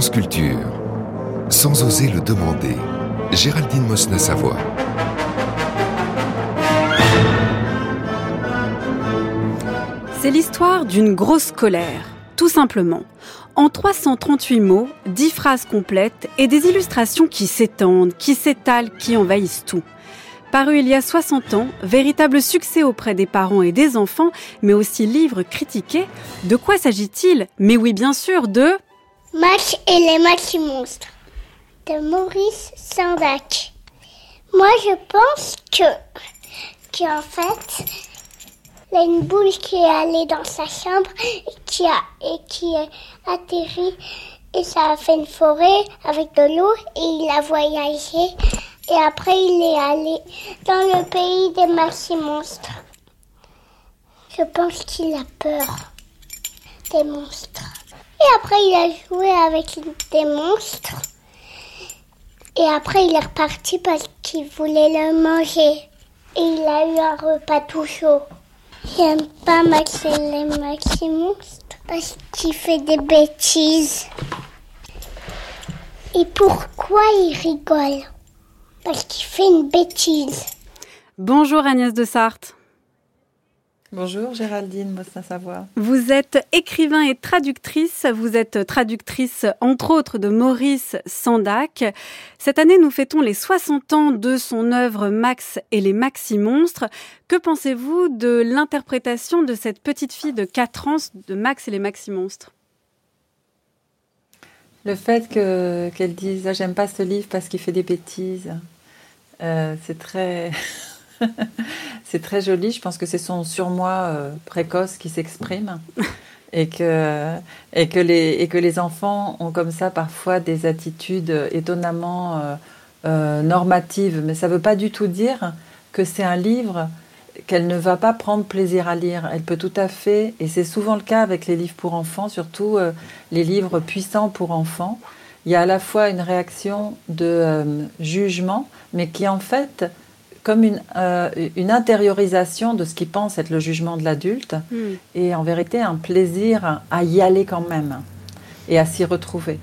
France. Sans oser le demander, Géraldine Mosna-Savoie. C'est l'histoire d'une grosse colère, tout simplement. En 338 mots, 10 phrases complètes et des illustrations qui s'étendent, qui s'étalent, qui envahissent tout. Paru il y a 60 ans, véritable succès auprès des parents et des enfants, mais aussi livre critiqué. De quoi s'agit-il? Mais oui, bien sûr, de... Max et les Maxi Monstres de Maurice Sandac. Moi, je pense que, qu'en fait, il y a une boule qui est allée dans sa chambre et qui a, et qui est atterri et ça a fait une forêt avec de l'eau et il a voyagé et après il est allé dans le pays des maxi monstres. Je pense qu'il a peur des monstres. Et après il a joué avec des monstres. Et après il est reparti parce qu'il voulait le manger. Et il a eu un repas tout chaud. J'aime pas Max et les Maxi Monstres parce qu'il fait des bêtises. Et pourquoi il rigole? Parce qu'il fait une bêtise. Bonjour Agnès de Sarthe. Bonjour Géraldine Mossin-Savoie. Vous êtes écrivain et traductrice. Vous êtes traductrice entre autres de Maurice Sandac. Cette année, nous fêtons les 60 ans de son œuvre Max et les Maxi Monstres. Que pensez-vous de l'interprétation de cette petite fille de 4 ans de Max et les Maxi Monstres Le fait que, qu'elle dise ah, J'aime pas ce livre parce qu'il fait des bêtises, euh, c'est très. c'est très joli. Je pense que c'est son surmoi euh, précoce qui s'exprime. Et que, et, que les, et que les enfants ont comme ça parfois des attitudes étonnamment euh, euh, normatives. Mais ça ne veut pas du tout dire que c'est un livre qu'elle ne va pas prendre plaisir à lire. Elle peut tout à fait, et c'est souvent le cas avec les livres pour enfants, surtout les livres puissants pour enfants, il y a à la fois une réaction de jugement, mais qui en fait comme une, euh, une, intériorisation de ce qu'il pense être le jugement de l'adulte, hmm. et en vérité un plaisir à y aller quand même et à s'y retrouver.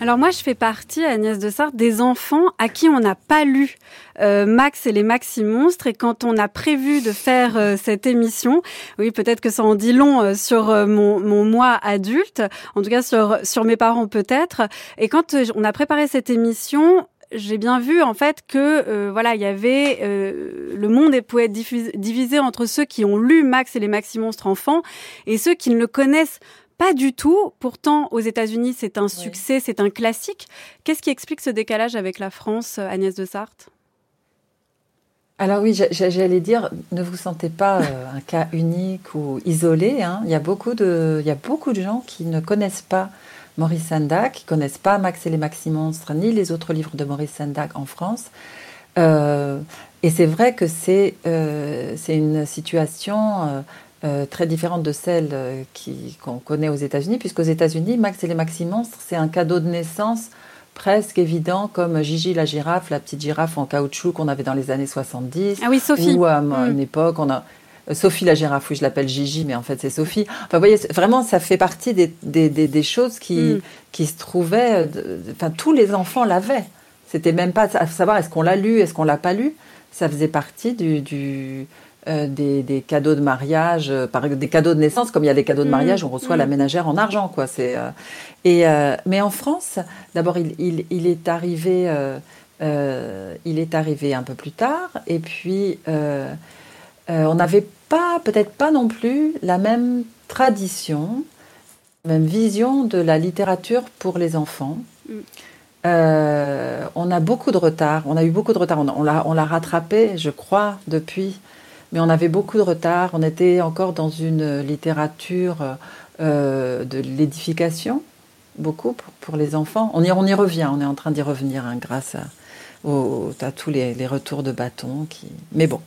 Alors moi, je fais partie, Agnès de Sartre, des enfants à qui on n'a pas lu euh, Max et les Maxi Monstres. Et quand on a prévu de faire euh, cette émission, oui, peut-être que ça en dit long sur mon, mon, moi adulte, en tout cas sur, sur mes parents peut-être. Et quand on a préparé cette émission, j'ai bien vu en fait que euh, voilà, il y avait euh, le monde pouvait être divisé entre ceux qui ont lu Max et les Maxi Monstres enfants et ceux qui ne le connaissent pas du tout. Pourtant, aux États-Unis, c'est un succès, c'est un classique. Qu'est-ce qui explique ce décalage avec la France, Agnès de Sarthe? Alors oui, j'allais dire, ne vous sentez pas euh, un cas unique ou isolé. Hein. Il, y a beaucoup de, il y a beaucoup de gens qui ne connaissent pas Maurice Sendak, qui connaissent pas Max et les Maxi Monstres, ni les autres livres de Maurice Sendak en France. Euh, et c'est vrai que c'est euh, une situation euh, très différente de celle qu'on connaît aux États-Unis, puisqu'aux États-Unis, Max et les Maxi Monstres, c'est un cadeau de naissance presque évident comme Gigi la girafe, la petite girafe en caoutchouc qu'on avait dans les années 70. Ah oui, Sophie. Ou à mm. une époque, on a Sophie la girafe, oui, je l'appelle Gigi, mais en fait c'est Sophie. Enfin, vous voyez, vraiment, ça fait partie des, des, des, choses qui, mm. qui se trouvaient. Enfin, tous les enfants l'avaient. C'était même pas à savoir est-ce qu'on l'a lu, est-ce qu'on l'a pas lu. Ça faisait partie du, du euh, des, des, cadeaux de mariage, euh, par, des cadeaux de naissance, comme il y a des cadeaux de mm. mariage, on reçoit la mm. ménagère en argent, quoi. C'est euh, et mais en France, d'abord, il, il, il, est arrivé, il est arrivé un peu plus tard, et puis euh, on n'avait pas, peut-être pas non plus, la même tradition, la même vision de la littérature pour les enfants. Mm. Euh, on a beaucoup de retard, on a eu beaucoup de retard, on, on l'a rattrapé, je crois, depuis, mais on avait beaucoup de retard, on était encore dans une littérature euh, de l'édification, beaucoup pour, les enfants. On y, on y revient, on est en train d'y revenir hein, grâce à, au, à tous les, retours de bâton. Qui... Mais bon,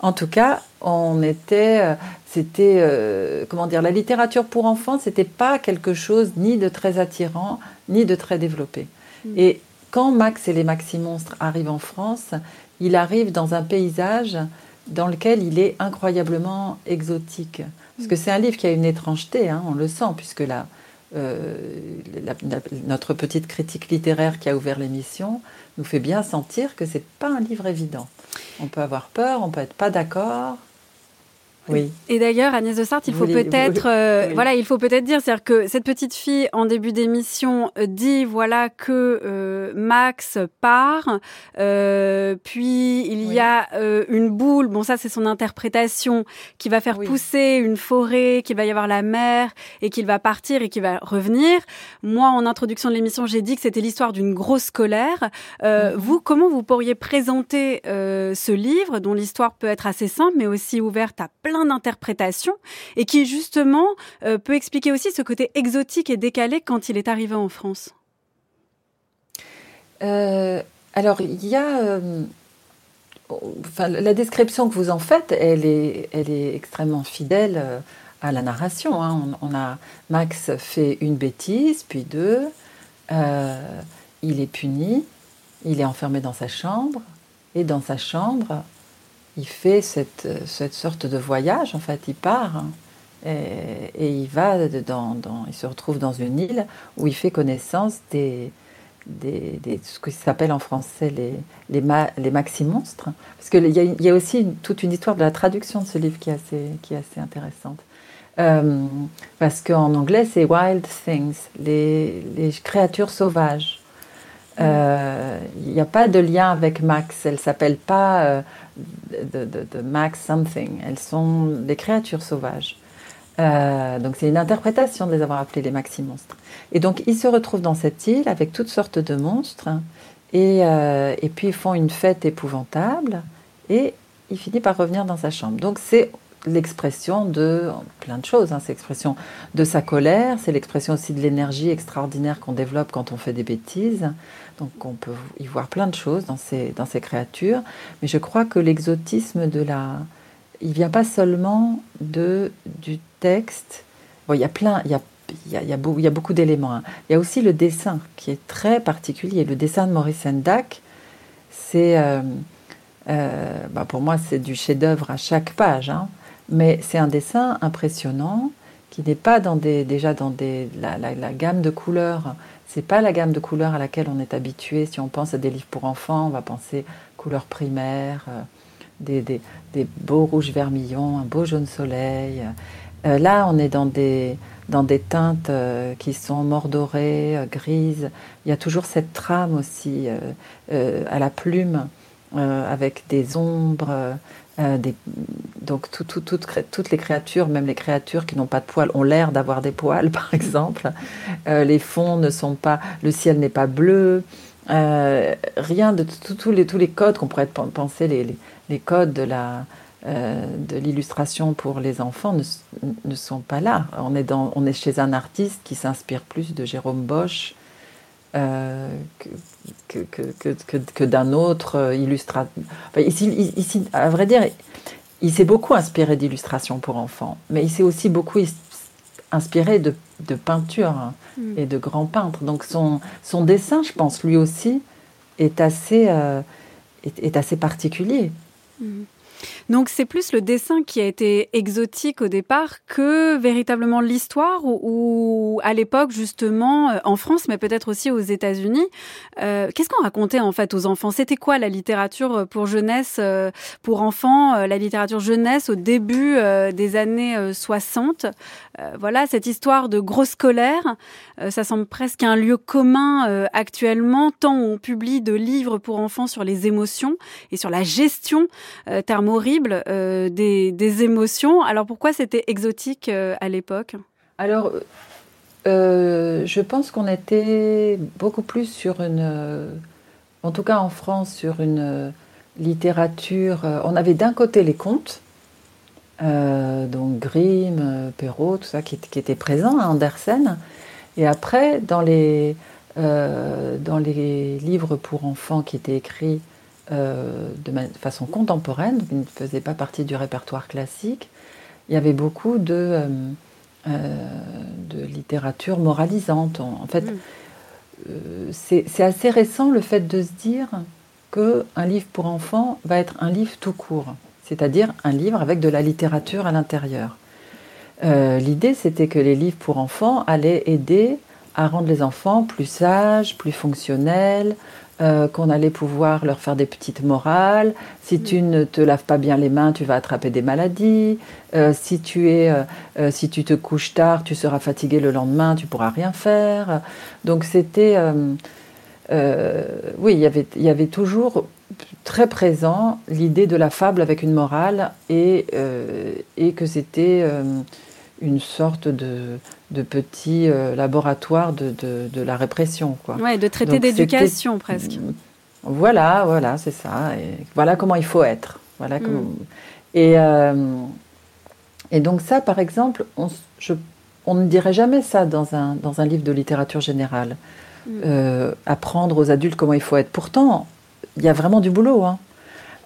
en tout cas, on était, euh, c'était, euh, comment dire, la littérature pour enfants, c'était pas quelque chose ni de très attirant, ni de très développé. Mm. Et quand Max et les Maxi Monstres arrivent en France, il arrive dans un paysage dans lequel il est incroyablement exotique. Parce que mm. c'est un livre qui a une étrangeté, hein, on le sent, puisque là, notre petite critique littéraire qui a ouvert l'émission nous fait bien sentir que c'est pas un livre évident. On peut avoir peur, on peut être pas d'accord, oui. Et d'ailleurs, Agnès de Sarthe, il faut peut-être, euh, voilà, il faut peut-être dire, c'est-à-dire que cette petite fille en début d'émission euh, dit, voilà, que euh, Max part, puis il y a une boule. Bon, ça, c'est son interprétation qui va faire pousser une forêt, qu'il va y avoir la mer et qu'il va partir et qu'il va revenir. Moi, en introduction de l'émission, j'ai dit que c'était l'histoire d'une grosse colère. Mhm. Vous, comment vous pourriez présenter ce livre, dont l'histoire peut être assez simple, mais aussi ouverte à plein plein d'interprétations et qui justement euh, peut expliquer aussi ce côté exotique et décalé quand il est arrivé en France. Euh, alors il y a, euh, enfin, la description que vous en faites, elle est, elle est extrêmement fidèle à la narration. Hein. On, a Max fait une bêtise, puis deux. il est puni, il est enfermé dans sa chambre, et dans sa chambre, il fait cette, cette, sorte de voyage, en fait, il part hein, et, il va dans, il se retrouve dans une île où il fait connaissance des, des, ce qui s'appelle en français les, les, les maxi-monstres. Parce qu'il y, y a aussi toute une histoire de la traduction de ce livre qui est assez, qui est assez intéressante. Euh, parce qu'en anglais, c'est wild things, les, les créatures sauvages. Euh, il n'y a pas de lien avec Max. Elle s'appelle pas euh, de, Max something. Elles sont des créatures sauvages. Euh, donc c'est une interprétation de les avoir appelés les maxi monstres. Et donc ils se retrouvent dans cette île avec toutes sortes de monstres et, et puis ils font une fête épouvantable et il finit par revenir dans sa chambre. Donc c'est l'expression de plein de choses. Hein. C'est l'expression de sa colère, c'est l'expression aussi de l'énergie extraordinaire qu'on développe quand on fait des bêtises. Donc on peut y voir plein de choses dans ces, dans ces créatures. Mais je crois que l'exotisme de la... Il vient pas seulement de, du texte. Bon, il y a plein... Il y a, il y a, il y a beaucoup d'éléments. Hein. Il y a aussi le dessin qui est très particulier. Le dessin de Maurice Sendak, c'est... Euh, euh, bah pour moi, c'est du chef-d'œuvre à chaque page. Hein. Mais c'est un dessin impressionnant qui n'est pas dans des, déjà dans des, la, gamme de couleurs. C'est pas la gamme de couleurs à laquelle on est habitué. Si on pense à des livres pour enfants, on va penser couleurs primaires, euh, des, beaux rouges vermillons, un beau jaune soleil. Euh, là, on est dans des, dans des teintes euh, qui sont mordorées, grises. Il y a toujours cette trame aussi à la plume, avec des ombres. Euh, donc toutes les créatures, même les créatures qui n'ont pas de poils, ont l'air d'avoir des poils, par exemple. Euh, les fonds ne sont pas, le ciel n'est pas bleu. Euh, rien de tous les, codes qu'on pourrait penser, les, codes de l'illustration pour les enfants ne, sont pas là. On est, on est chez un artiste qui s'inspire plus de Jérôme Bosch euh, que, que, que, que d'un autre euh, illustrateur. ici, ici, à vrai dire, il s'est beaucoup inspiré d'illustrations pour enfants, mais il s'est aussi beaucoup inspiré de, de peinture hein, mm. et de grands peintres. Donc son, son dessin, je pense, lui aussi, est assez, euh, est, assez particulier. Mm. Donc c'est plus le dessin qui a été exotique au départ que véritablement l'histoire ou, à l'époque justement euh, en France mais peut-être aussi aux États-Unis. Euh, qu'est-ce qu'on racontait en fait aux enfants? C'était quoi la littérature pour jeunesse, euh, pour enfants, la littérature jeunesse au début des années 60 Voilà cette histoire de grosse colère. ça semble presque un lieu commun actuellement tant on publie de livres pour enfants sur les émotions et sur la gestion thermo horrible euh, des, émotions. Alors pourquoi c'était exotique euh, à l'époque? Alors, euh, je pense qu'on était beaucoup plus sur une, en tout cas en France, sur une littérature. on avait d'un côté les contes, donc Grimm, Perrault, tout ça qui, qui était présent à Andersen, et après dans les dans les livres pour enfants qui étaient écrits euh, de, façon contemporaine, qui ne faisait pas partie du répertoire classique, il y avait beaucoup de, euh, euh, de littérature moralisante. En, fait, mm. c'est assez récent le fait de se dire qu'un livre pour enfants va être un livre tout court, c'est-à-dire un livre avec de la littérature à l'intérieur. euh, l'idée c'était que les livres pour enfants allaient aider à rendre les enfants plus sages, plus fonctionnels, euh, qu'on allait pouvoir leur faire des petites morales. Si tu ne te laves pas bien les mains, tu vas attraper des maladies. Euh, si, tu es, euh, si tu te couches tard, tu seras fatigué le lendemain, tu pourras rien faire. Donc c'était... oui, y il y avait toujours très présent l'idée de la fable avec une morale et, et que c'était une sorte de, de petit euh, laboratoire de, de, la répression. Quoi. Ouais, de traité d'éducation presque. Voilà, voilà, c'est ça. Et voilà comment il faut être. Voilà mm. comment... et, euh, et donc ça, par exemple, on, je, on, ne dirait jamais ça dans un, dans un livre de littérature générale. Mm. Euh, apprendre aux adultes comment il faut être. Pourtant, il y a vraiment du boulot. Hein.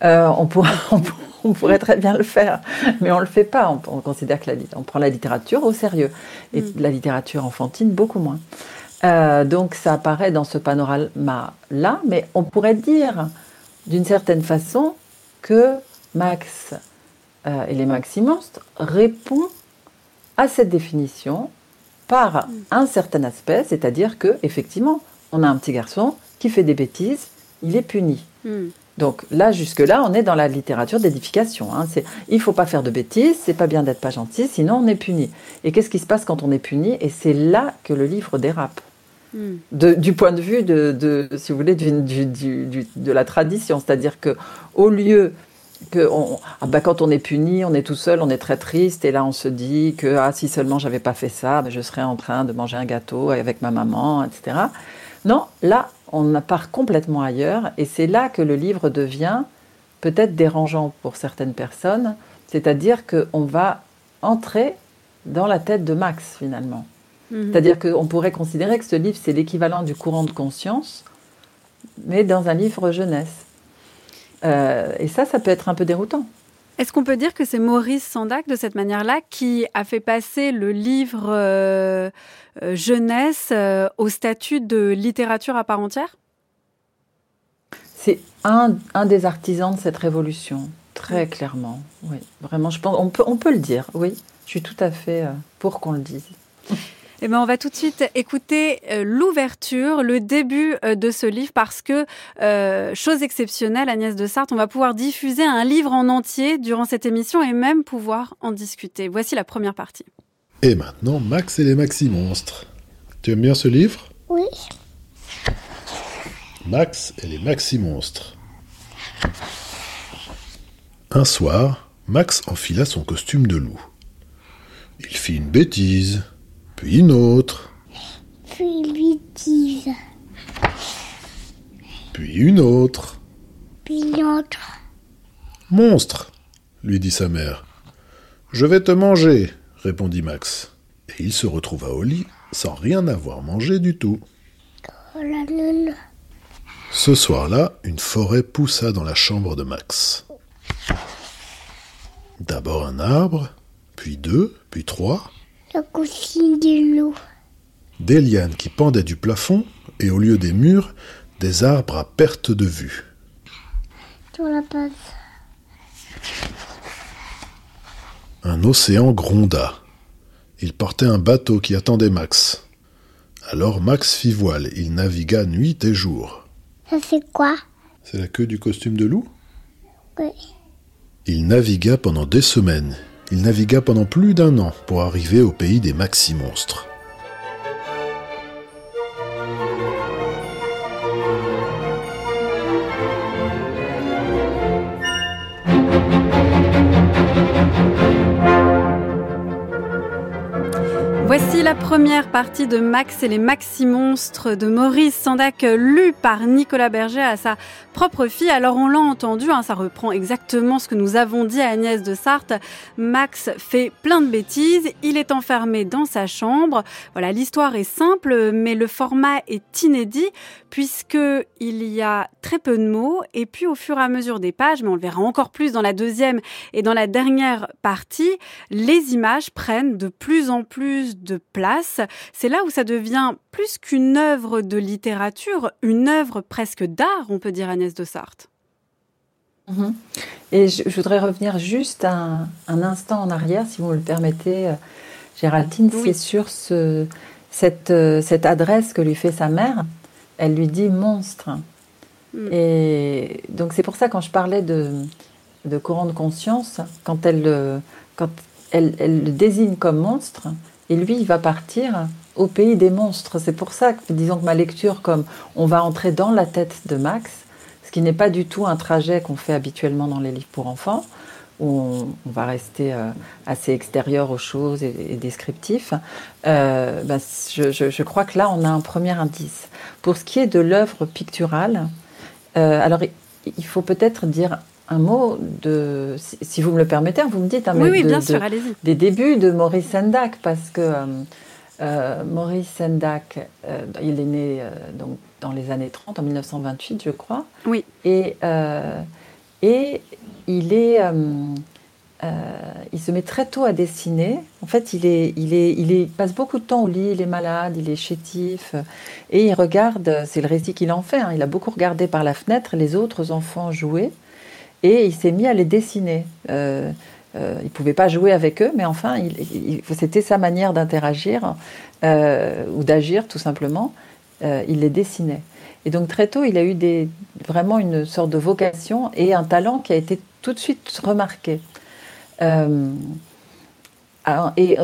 on, pourrait, on, on pourrait très bien le faire, mais on ne le fait pas. On, considère que la, on prend la littérature au sérieux et mm. la littérature enfantine beaucoup moins. Euh, donc ça apparaît dans ce panorama-là, mais on pourrait dire d'une certaine façon que Max euh, et les Maxi Monstres répond à cette définition par mm. un certain aspect, c'est-à-dire que effectivement, on a un petit garçon qui fait des bêtises, il est puni. Mm. Donc là, jusque-là, on est dans la littérature d'édification. Hein. Il ne faut pas faire de bêtises, c'est pas bien d'être pas gentil, sinon on est puni. Et qu'est-ce qui se passe quand on est puni? Et c'est là que le livre dérape. Hmm. du point de vue de, si vous voulez, de la tradition, c'est-à-dire que au lieu que ah bah, quand on est puni, on est tout seul, on est très triste, et là on se dit que ah, si seulement j'avais pas fait ça, je serais en train de manger un gâteau avec ma maman, etc. Non, là on part complètement ailleurs, et c'est là que le livre devient peut-être dérangeant pour certaines personnes, c'est-à-dire qu'on va entrer dans la tête de Max finalement. Mhm. C'est-à-dire qu'on pourrait considérer que ce livre, c'est l'équivalent du courant de conscience, mais dans un livre jeunesse. Euh, et ça, ça peut être un peu déroutant. Est-ce qu'on peut dire que c'est Maurice Sandac, de cette manière-là, qui a fait passer le livre euh, euh, jeunesse euh, au statut de littérature à part entière? C'est un, des artisans de cette révolution, très clairement. Oui, vraiment, je pense, on peut, on peut le dire, oui. Je suis tout à fait pour qu'on le dise. Eh ben, on va tout de suite écouter euh, l'ouverture, le début euh, de ce livre, parce que, euh, chose exceptionnelle, Agnès de Sarthe, on va pouvoir diffuser un livre en entier durant cette émission et même pouvoir en discuter. Voici la première partie. Et maintenant, Max et les Maxi Monstres. Tu aimes bien ce livre? Oui. Max et les Maxi Monstres. Un soir, Max enfila son costume de loup. Il fit une bêtise puis une autre. Puis bêtise. Puis une autre. Puis une autre. Monstre, lui dit sa mère. Je vais te manger, répondit Max. Et il se retrouva au lit sans rien avoir mangé du tout. Oh la lune. Ce soir-là, une forêt poussa dans la chambre de Max. D'abord un arbre, puis deux, puis trois, la de l'eau. Des lianes qui pendaient du plafond et au lieu des murs, des arbres à perte de vue. Sur la passe. Un océan gronda. Il portait un bateau qui attendait Max. Alors Max fit voile, il navigua nuit et jour. Ça c'est quoi? C'est la queue du costume de loup? Oui. Il navigua pendant des semaines. Il navigua pendant plus d'un an pour arriver au pays des maxi-monstres. Voici la première partie de Max et les Maxi-Monstres de Maurice Sandac, lu par Nicolas Berger à sa propre fille. Alors on l'a entendu, hein, ça reprend exactement ce que nous avons dit à Agnès de Sarthe. Max fait plein de bêtises, il est enfermé dans sa chambre. Voilà, l'histoire est simple, mais le format est inédit puisque il y a très peu de mots et puis au fur et à mesure des pages, mais on le verra encore plus dans la deuxième et dans la dernière partie, les images prennent de plus en plus de place. C'est là où ça devient plus qu'une œuvre de littérature, une œuvre presque d'art, on peut dire Agnès de Sarthe. Mhm. Et je, voudrais revenir juste un, instant en arrière, si vous me le permettez, Géraldine, c'est sur ce, cette, cette adresse que lui fait sa mère. Elle lui dit monstre. Mm. Et donc c'est pour ça quand je parlais de, de courant de conscience, quand elle, quand elle, elle le désigne comme monstre, et lui, il va partir au pays des monstres. C'est pour ça que, disons que ma lecture, comme on va entrer dans la tête de Max, ce qui n'est pas du tout un trajet qu'on fait habituellement dans les livres pour enfants, où on, va rester euh, assez extérieur aux choses et, descriptif, euh, ben, je, crois que là, on a un premier indice. Pour ce qui est de l'œuvre picturale, euh, alors il faut peut-être dire un mot de, si vous me le permettez, vous me dites, un oui, oui, bien sûr, allez-y. des débuts de Maurice Sendak, parce que Maurice Sendak, il est né donc, dans les années 30, en 1928, je crois. Oui. Et, et il est. il se met très tôt à dessiner. En fait, il, est, il, est, il est, passe beaucoup de temps au lit, il est malade, il est chétif, et il regarde, c'est le récit qu'il en fait, hein. il a beaucoup regardé par la fenêtre les autres enfants jouer, et il s'est mis à les dessiner. Euh, il ne pouvait pas jouer avec eux, mais enfin, c'était sa manière d'interagir euh, ou d'agir tout simplement. Euh, il les dessinait. Et donc très tôt, il a eu des, vraiment une sorte de vocation et un talent qui a été tout de suite remarqué. et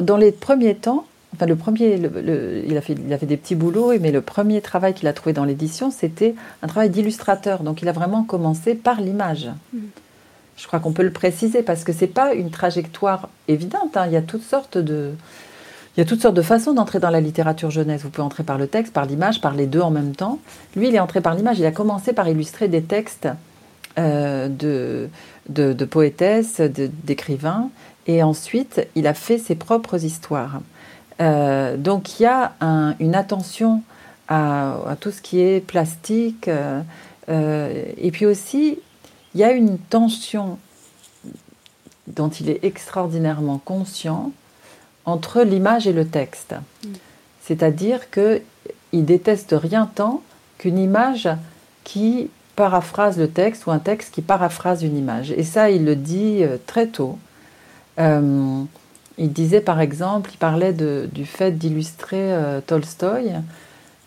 dans les premiers temps, enfin le premier, il, a fait, il a fait des petits boulots, mais le premier travail qu'il a trouvé dans l'édition, c'était un travail d'illustrateur. Donc il a vraiment commencé par l'image. Mmh. Je crois qu'on peut le préciser parce que c'est pas une trajectoire évidente. Hein. Il y a toutes sortes de il y a toutes sortes de façons d'entrer dans la littérature jeunesse. Vous pouvez entrer par le texte, par l'image, par les deux en même temps. Lui, il est entré par l'image. Il a commencé par illustrer des textes euh, de, de, poétesses, d'écrivains. Et ensuite, il a fait ses propres histoires. Euh, donc, il y a une attention à, tout ce qui est plastique. Euh, et puis aussi, il y a une tension dont il est extraordinairement conscient entre l'image et le texte. C'est-à-dire qu'il déteste rien tant qu'une image qui paraphrase le texte ou un texte qui paraphrase une image. Et ça, il le dit euh, très tôt. Euh, il disait par exemple, il parlait du fait d'illustrer euh, Tolstoï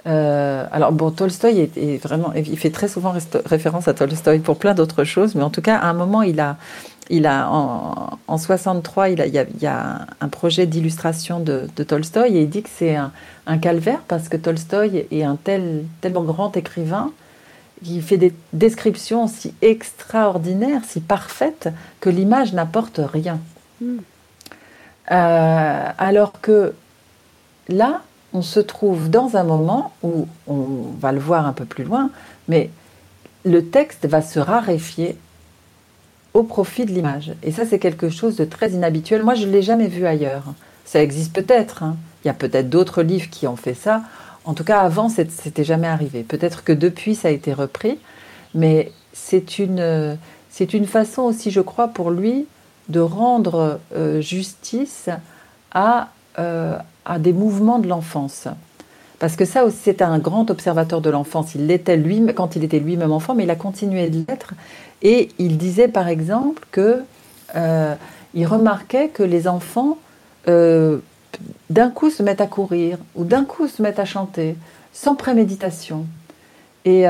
euh, alors bon, Tolstoï est, vraiment, il fait très souvent référence à Tolstoï pour plein d'autres choses, mais en tout cas, à un moment, il a, il a en, en 63, il, a, il, y a, un projet d'illustration de, Tolstoï et il dit que c'est un, calvaire parce que Tolstoï est un tel, tellement grand écrivain qui fait des descriptions si extraordinaires, si parfaites, que l'image n'apporte rien. Hmm. Euh, alors que là, on se trouve dans un moment où on va le voir un peu plus loin, mais le texte va se raréfier au profit de l'image. Et ça, c'est quelque chose de très inhabituel. Moi, je ne l'ai jamais vu ailleurs. Ça existe peut-être. Hein. Il y a peut-être d'autres livres qui ont fait ça. En tout cas, avant, c'était jamais arrivé. Peut-être que depuis, ça a été repris. Mais c'est une, façon aussi, je crois, pour lui de rendre euh, justice à, euh, à des mouvements de l'enfance. Parce que ça aussi, c'est un grand observateur de l'enfance. Il l'était lui quand il était lui-même enfant, mais il a continué de l'être. Et il disait par exemple que euh, il remarquait que les enfants euh, d'un coup se mettent à courir ou d'un coup se mettent à chanter sans préméditation. Et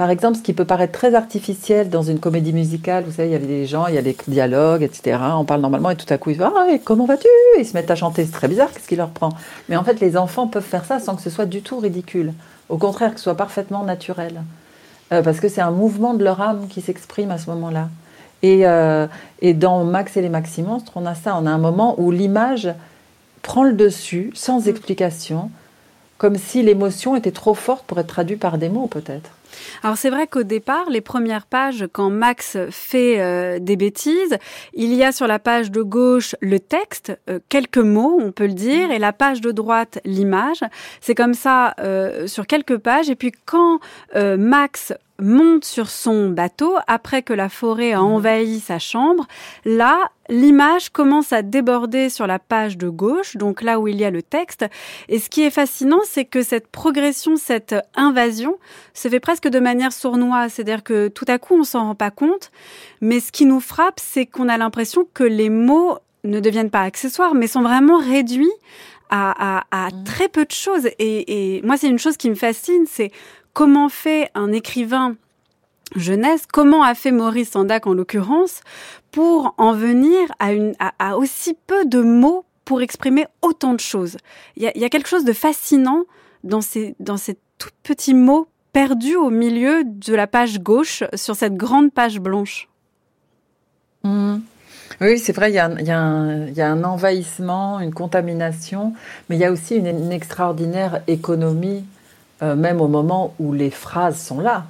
par exemple, ce qui peut paraître très artificiel dans une comédie musicale, vous savez, il y avait des gens, il y a des dialogues, etc. On parle normalement et tout à coup, ils disent Ah, comment vas-tu? Ils se mettent à chanter, c'est très bizarre, qu'est-ce qui leur prend? Mais en fait, les enfants peuvent faire ça sans que ce soit du tout ridicule. Au contraire, que ce soit parfaitement naturel. Euh, parce que c'est un mouvement de leur âme qui s'exprime à ce moment-là. Et, euh, et dans Max et les Maximonstres, on a ça. On a un moment où l'image prend le dessus, sans explication, comme si l'émotion était trop forte pour être traduite par des mots, peut-être. Alors c'est vrai qu'au départ, les premières pages, quand Max fait euh, des bêtises, il y a sur la page de gauche le texte, euh, quelques mots, on peut le dire, et la page de droite l'image. C'est comme ça euh, sur quelques pages. Et puis quand Max monte sur son bateau après que la forêt a mhm. envahi sa chambre. Là, l'image commence à déborder sur la page de gauche, donc là où il y a le texte. Et ce qui est fascinant, c'est que cette progression, cette invasion, se fait presque de manière sournoise. C'est-à-dire que tout à coup, on s'en rend pas compte. Mais ce qui nous frappe, c'est qu'on a l'impression que les mots ne deviennent pas accessoires, mais sont vraiment réduits à, mmh. très peu de choses. Et, moi, c'est une chose qui me fascine, c'est comment fait un écrivain jeunesse, comment a fait Maurice Sandac en l'occurrence, pour en venir à, aussi peu de mots pour exprimer autant de choses? Il y a, quelque chose de fascinant dans ces, dans ces tout petits mots perdus au milieu de la page gauche sur cette grande page blanche. Mmh. Oui, c'est vrai, il y, a, un envahissement, une contamination, mais il y a aussi une, extraordinaire économie, euh, même au moment où les phrases sont là.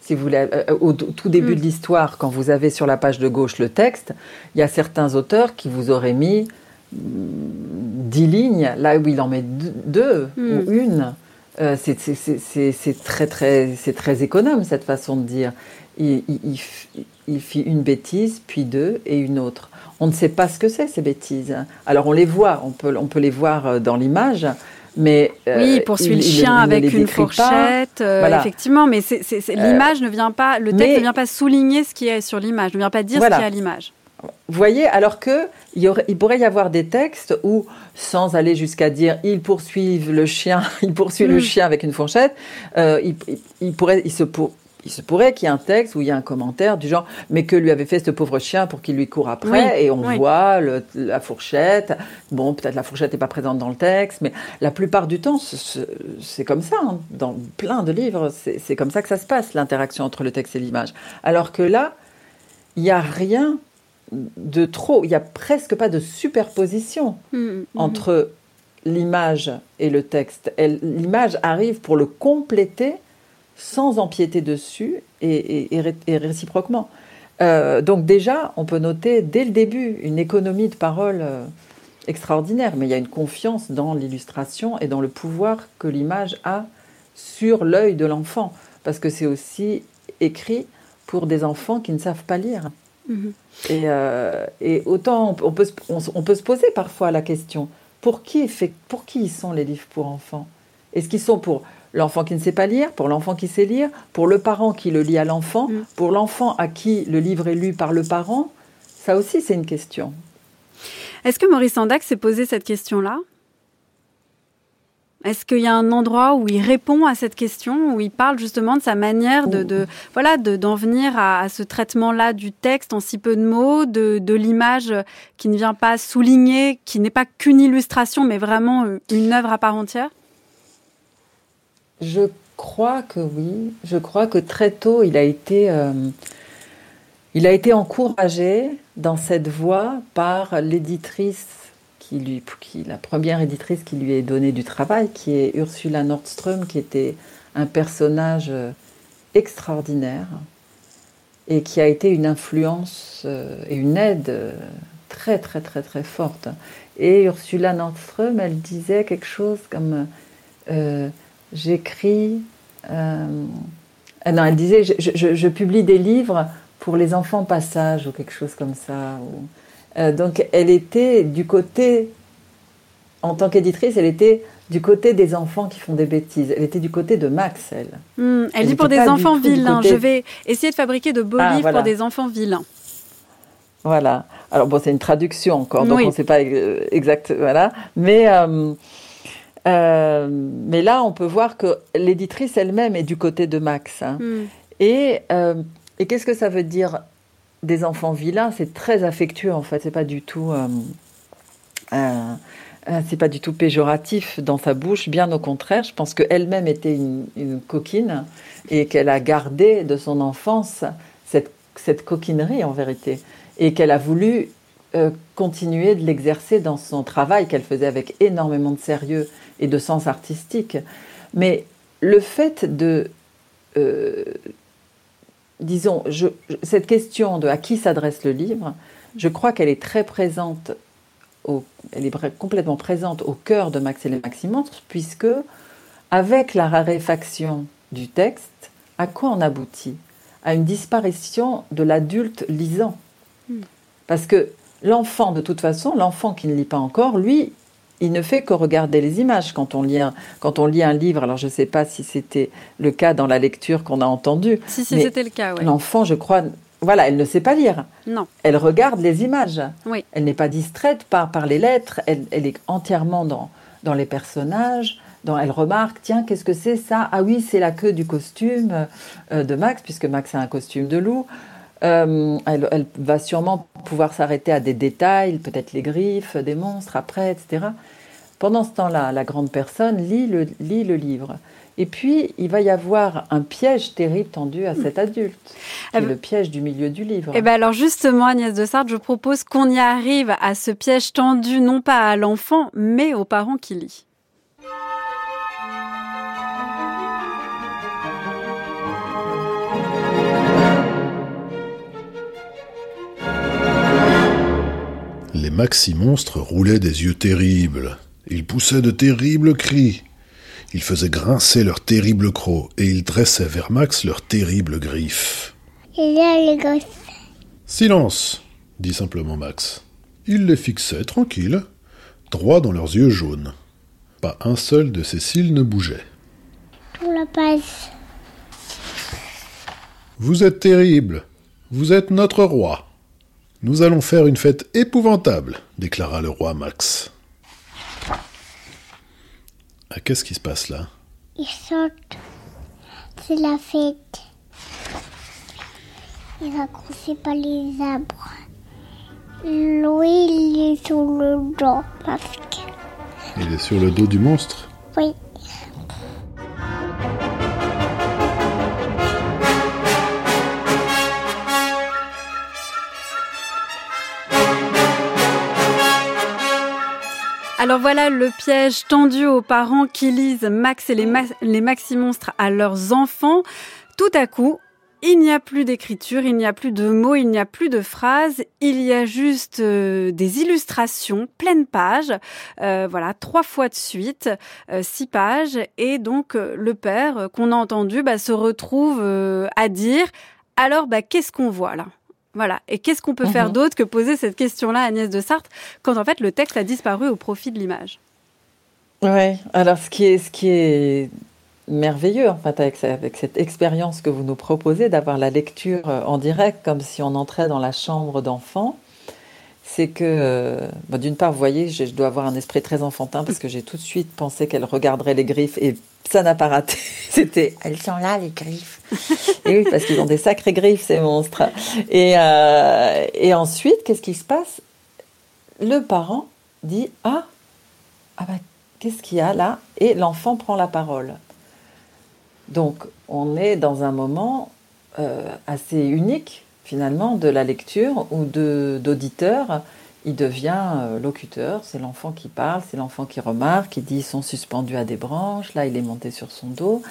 Si vous voulez, euh, au tout début de mm. l'histoire, quand vous avez sur la page de gauche le texte, il y a certains auteurs qui vous auraient mis mm, dix lignes, là où il en met deux ou mm. une. Euh, c'est très, très, très économe cette façon de dire. il, il fit une bêtise, puis deux, et une autre. On ne sait pas ce que c'est ces bêtises. Alors on les voit, on peut, on peut les voir euh, dans l'image, mais euh, oui, il poursuit le chien avec une fourchette, euh, effectivement. Mais l'image ne vient pas, le texte ne vient pas souligner ce qui est sur l'image, ne vient pas dire ce qui est à l'image. Vous voyez, alors que il, y aurait, il, pourrait y avoir des textes où, sans aller jusqu'à dire il poursuit le chien, il poursuit le mm. chien avec une fourchette, il, il, pourrait, il se, pour, il se pourrait qu'il y ait un texte où il y a un commentaire du genre mais que lui avait fait ce pauvre chien pour qu'il lui court après et on voit la fourchette bon peut-être la fourchette n'est pas présente dans le texte mais la plupart du temps c'est comme ça hein. dans plein de livres c'est comme ça que ça se passe l'interaction entre le texte et l'image alors que là il n'y a rien de trop il n'y a presque pas de superposition mmh, mmh. entre l'image et le texte l'image arrive pour le compléter sans empiéter dessus et, réciproquement. Euh, donc déjà, on peut noter dès le début une économie de parole euh, extraordinaire, mais il y a une confiance dans l'illustration et dans le pouvoir que l'image a sur l'œil de l'enfant, parce que c'est aussi écrit pour des enfants qui ne savent pas lire. Mhm. Euh, et, autant on peut, on, peut, se poser parfois la question, pour qui, fait, pour qui sont les livres pour enfants? Est-ce qu'ils sont pour l'enfant qui ne sait pas lire, pour l'enfant qui sait lire, pour le parent qui le lit à l'enfant, mm. pour l'enfant à qui le livre est lu par le parent. Ça aussi, c'est une question. Est-ce que Maurice Sandac s'est posé cette question-là? Est-ce qu'il y a un endroit où il répond à cette question, où il parle justement de sa manière de, voilà d'en venir à, ce traitement-là du texte en si peu de mots, de, de l'image qui ne vient pas souligner, qui n'est pas qu'une illustration, mais vraiment euh, une œuvre à part entière? Je crois que oui. Je crois que très tôt, il a été, euh, il a été encouragé dans cette voie par l'éditrice qui lui, la première éditrice qui lui ait donné du travail, qui est Ursula Nordström, qui était un personnage extraordinaire et qui a été une influence euh, et une aide très très très très forte. Et Ursula Nordström, elle disait quelque chose comme euh, j'écris. Euh, non, elle disait je, publie des livres pour les enfants passage ou quelque chose comme ça. Euh, donc elle était du côté, en tant qu'éditrice, elle était du côté des enfants qui font des bêtises. Elle était du côté de Max, elle. Hmm, elle, dit pour des enfants vilains. Je vais essayer de fabriquer de beaux ah, livres pour des enfants vilains. Voilà. Alors bon, c'est une traduction encore, donc on ne sait pas exact. Voilà. Mais euh, mais là, on peut voir que l'éditrice elle-même est du côté de Max. Hein. Hmm. Et, euh, et qu'est-ce que ça veut dire des enfants vilains? C'est très affectueux en fait. C'est pas du tout. Euh, c'est pas du tout péjoratif dans sa bouche, bien au contraire. Je pense qu'elle-même était une, coquine et qu'elle a gardé de son enfance cette, cette coquinerie en vérité et qu'elle a voulu continuer de l'exercer dans son travail qu'elle faisait avec énormément de sérieux et de sens artistique. Mais le fait de, euh, disons, je, cette question de à qui s'adresse le livre, je crois qu'elle est très présente, au, elle est complètement présente au cœur de Max et les puisque avec la raréfaction du texte, à quoi on aboutit? À une disparition de l'adulte lisant. Hmm. Parce que l'enfant, de toute façon, l'enfant qui ne lit pas encore, lui, il ne fait que regarder les images quand on lit un, quand on lit un livre. Alors je ne sais pas si c'était le cas dans la lecture qu'on a entendue. Si, si c'était le cas, oui. L'enfant, je crois, voilà, elle ne sait pas lire. Non. Elle regarde les images. Oui. Elle n'est pas distraite par, par les lettres. Elle, elle est entièrement dans, dans les personnages. Dans, elle remarque, tiens, qu'est-ce que c'est ça? Ah oui, c'est la queue du costume euh, de Max, puisque Max a un costume de loup. Euh, elle, elle va sûrement pouvoir s'arrêter à des détails, peut-être les griffes des monstres après, etc. Pendant ce temps-là, la grande personne lit le, lit le livre. Et puis, il va y avoir un piège terrible tendu à cet adulte, qui est ben- le piège du milieu du livre. Eh ben alors justement, Agnès de Sarthe, je propose qu'on y arrive à ce piège tendu, non pas à l'enfant, mais aux parents qui lit. Les maxi-monstres roulaient des yeux terribles. Ils poussaient de terribles cris. Ils faisaient grincer leurs terribles crocs et ils dressaient vers Max leurs terribles griffes. Il y a les griffes. Silence, dit simplement Max. Il les fixait tranquille, droit dans leurs yeux jaunes. Pas un seul de ses cils ne bougeait. Pour la page. Vous êtes terrible. Vous êtes notre roi. Nous allons faire une fête épouvantable, déclara le roi Max. Ah, qu'est-ce qui se passe là? Ils sautent. C'est la fête. Il est accroché par les arbres. Louis, il est sur le dos. Parce que... Il est sur le dos du monstre? Oui. Alors voilà le piège tendu aux parents qui lisent Max et les, ma- maxi-monstres à leurs enfants. Tout à coup, il n'y a plus d'écriture, il n'y a plus de mots, il n'y a plus de phrases, il y a juste euh, des illustrations, pleine page, euh, voilà, trois fois de suite, euh, six pages, et donc euh, le père qu'on a entendu bah, se retrouve à dire, alors bah, qu'est-ce qu'on voit là? Voilà. Et qu'est-ce qu'on peut faire Mhm. d'autre que poser cette question-là à Agnès de Sarthe quand en fait le texte a disparu au profit de l'image? Oui, alors ce qui est, ce qui est merveilleux en fait avec, avec cette expérience que vous nous proposez d'avoir la lecture euh, en direct comme si on entrait dans la chambre d'enfant, c'est que euh, bon, d'une part vous voyez je, dois avoir un esprit très enfantin parce que j'ai tout de suite pensé qu'elle regarderait les griffes et ça n'a pas raté. C'était elles sont là les griffes. et oui parce qu'ils ont des sacrées griffes ces monstres. Et, euh, ensuite qu'est-ce qui se passe? Le parent dit ah ah bah qu'est-ce qu'il y a là? Et l'enfant prend la parole. Donc, on est dans un moment euh, assez unique, finalement, de la lecture ou d'auditeur. Il devient euh, locuteur, c'est l'enfant qui parle, c'est l'enfant qui remarque, qui dit ils sont suspendus à des branches, là il est monté sur son dos.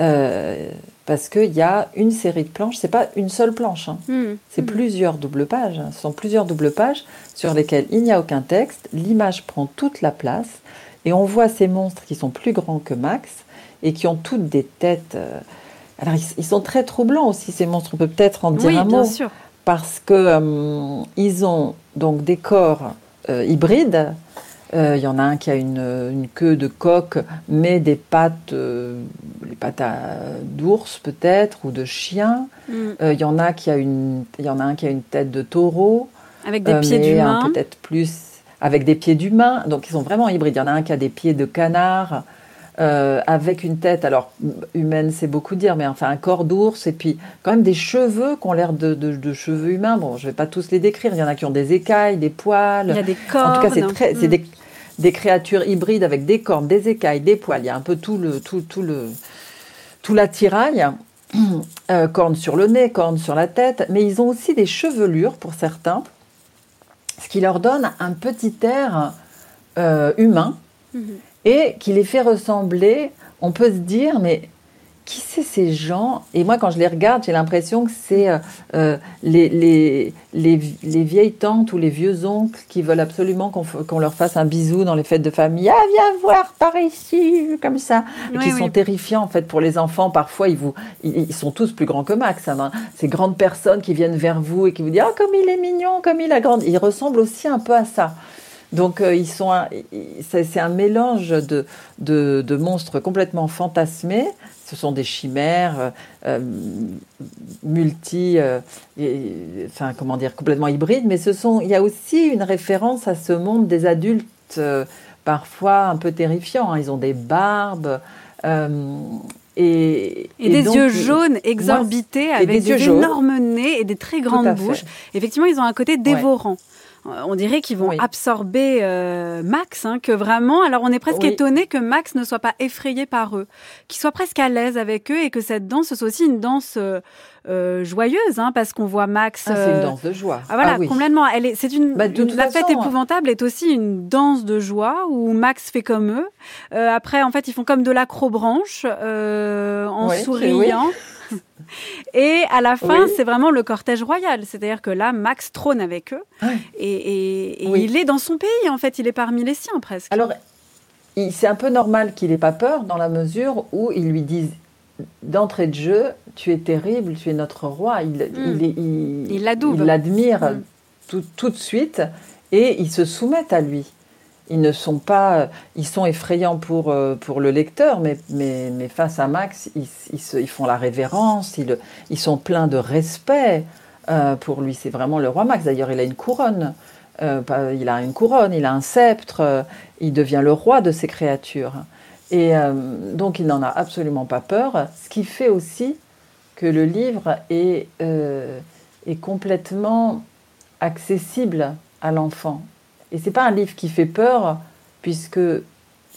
Euh, parce qu'il y a une série de planches, c'est pas une seule planche, hein. Hmm. C'est plusieurs doubles pages. Ce sont plusieurs doubles pages sur lesquelles il n'y a aucun texte. L'image prend toute la place. Et on voit ces monstres qui sont plus grands que Max et qui ont toutes des têtes. euh, Alors, ils, ils sont très troublants aussi, ces monstres. On peut peut-être en dire Oui, un bien mot. sûr. Parce que euh, ils ont donc des corps euh, hybrides. Euh, Il y en a un qui a une, une queue de coq, mais des pattes, euh, les pattes d'ours peut-être, ou de chien. Euh, Il y en a qui a une, il y en a un qui a une tête de taureau, Avec des pieds d'humain. peut-être plus avec des pieds d'humain. Donc ils sont vraiment hybrides. Il y en a un qui a des pieds de canard, euh, avec une tête, alors humaine c'est beaucoup dire, mais enfin un corps d'ours et puis quand même des cheveux qui ont l'air de, de- de cheveux humains. Bon, je vais pas tous les décrire. Il y en a qui ont des écailles, des poils. Il y a des cordes. En tout cas, c'est très, c'est Hmm. des, des créatures hybrides avec des cornes, des écailles, des poils. Il y a un peu tout le, tout, tout le, tout l'attirail. Euh, cornes sur le nez, cornes sur la tête, mais ils ont aussi des chevelures pour certains, ce qui leur donne un petit air euh, humain Mhm. Et qui les fait ressembler. On peut se dire, mais qui c'est ces gens? Et moi, quand je les regarde, j'ai l'impression que c'est euh, euh, les, les, les, les vieilles tantes ou les vieux oncles qui veulent absolument qu'on leur fasse un bisou dans les fêtes de famille. Ah, viens voir par ici, comme ça. Oui, qui oui. sont terrifiants, en fait, pour les enfants. Parfois, ils, vous, ils, ils sont tous plus grands que Max. hein. Ces grandes personnes qui viennent vers vous et qui vous disent Ah, comme il est mignon, comme il a grandi. Ils ressemblent aussi un peu à ça. Donc euh, ils sont, c'est un mélange de, de, monstres complètement fantasmés. Ce sont des chimères euh, euh, multi, enfin comment dire, complètement hybrides. Mais ce sont, il y a aussi une référence à ce monde des adultes parfois un peu terrifiants. Hein. Ils ont des barbes. Et, des yeux jaunes exorbités avec des, énormes nez et des très grandes bouches. Effectivement, ils ont un côté dévorant. On dirait qu'ils vont absorber euh, Max, hein, que vraiment. Alors on est presque étonné que Max ne soit pas effrayé par eux, qu'il soit presque à l'aise avec eux et que cette danse soit aussi une danse euh, joyeuse, hein, parce qu'on voit Max. Ah, c'est une danse de joie. Ah, voilà, ah complètement. Elle est, c'est une. Bah, la fête épouvantable est aussi une danse de joie où Max fait comme eux. après, en fait, ils font comme de l'acrobranche en souriant. Et à la fin, c'est vraiment le cortège royal. C'est-à-dire que là, Max trône avec eux. Et, il est dans son pays, en fait. Il est parmi les siens, presque. Alors, c'est un peu normal qu'il n'ait pas peur, dans la mesure où ils lui disent d'entrée de jeu, tu es terrible, tu es notre roi. Il, il, il, l'admire hmm. tout, tout de suite et ils se soumettent à lui ils ne sont pas, ils sont effrayants pour, euh, pour le lecteur, mais, mais, mais face à Max, ils, ils, font la révérence, ils, ils sont pleins de respect euh, pour lui. C'est vraiment le roi Max. D'ailleurs, il a une couronne. Euh, il a une couronne, il a un sceptre, il devient le roi de ces créatures. Et donc, il n'en a absolument pas peur, ce qui fait aussi que le livre est, est complètement accessible à l'enfant. Et c'est pas un livre qui fait peur, puisque,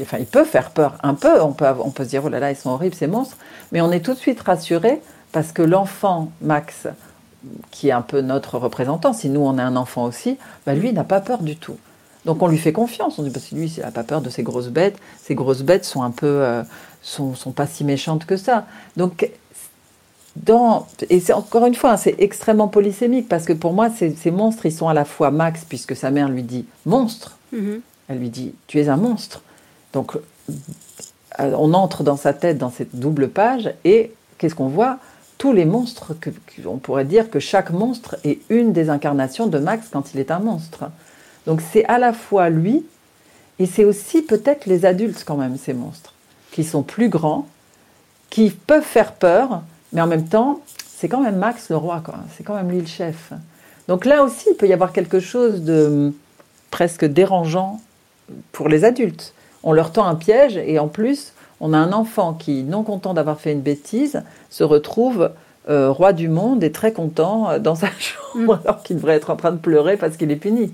enfin, il peut faire peur un peu. On peut, on peut se dire, oh là là, ils sont horribles ces monstres, mais on est tout de suite rassuré parce que l'enfant Max, qui est un peu notre représentant, si nous on est un enfant aussi, bah lui, il n'a pas peur du tout. Donc on lui fait confiance. On dit parce que lui, il n'a pas peur de ces grosses bêtes. Ces grosses bêtes sont un peu, euh, sont, sont, pas si méchantes que ça. Donc et c'est encore une fois, hein, c'est extrêmement polysémique parce que pour moi, ces, monstres, ils sont à la fois Max, puisque sa mère lui dit monstre. Mhm. Elle lui dit Tu es un monstre. Donc, euh, on entre dans sa tête dans cette double page et qu'est-ce qu'on voit? Tous les monstres, que, on pourrait dire que chaque monstre est une des incarnations de Max quand il est un monstre. Donc, c'est à la fois lui et c'est aussi peut-être les adultes, quand même, ces monstres, qui sont plus grands, qui peuvent faire peur mais en même temps, c'est quand même Max le roi, quoi. C'est quand même lui le chef. Donc là aussi, il peut y avoir quelque chose de presque dérangeant pour les adultes. On leur tend un piège et en plus, on a un enfant qui, non content d'avoir fait une bêtise, se retrouve euh, roi du monde et très content euh, dans sa chambre mm. alors qu'il devrait être en train de pleurer parce qu'il est puni.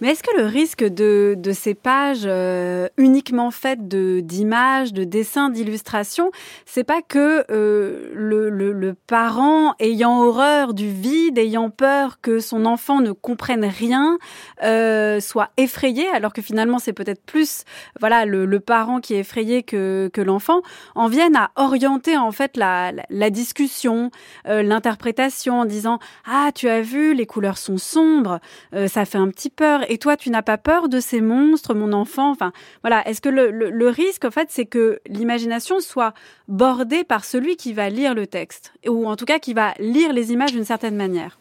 Mais est-ce que le risque de, de ces pages euh, uniquement faites d'images, de dessins, d'illustrations, c'est pas que euh, le, le, le, parent ayant horreur du vide, ayant peur que son enfant ne comprenne rien, euh, soit effrayé, alors que finalement c'est peut-être plus voilà le, le, parent qui est effrayé que, que l'enfant, en vienne à orienter en fait la, la, la discussion, euh, l'interprétation en disant ah tu as vu les couleurs sont sombres, euh, ça fait un petit peur et toi, tu n'as pas peur de ces monstres, mon enfant? Enfin, voilà. Est-ce que le, risque, en fait, c'est que l'imagination soit bordée par celui qui va lire le texte, ou en tout cas qui va lire les images d'une certaine manière?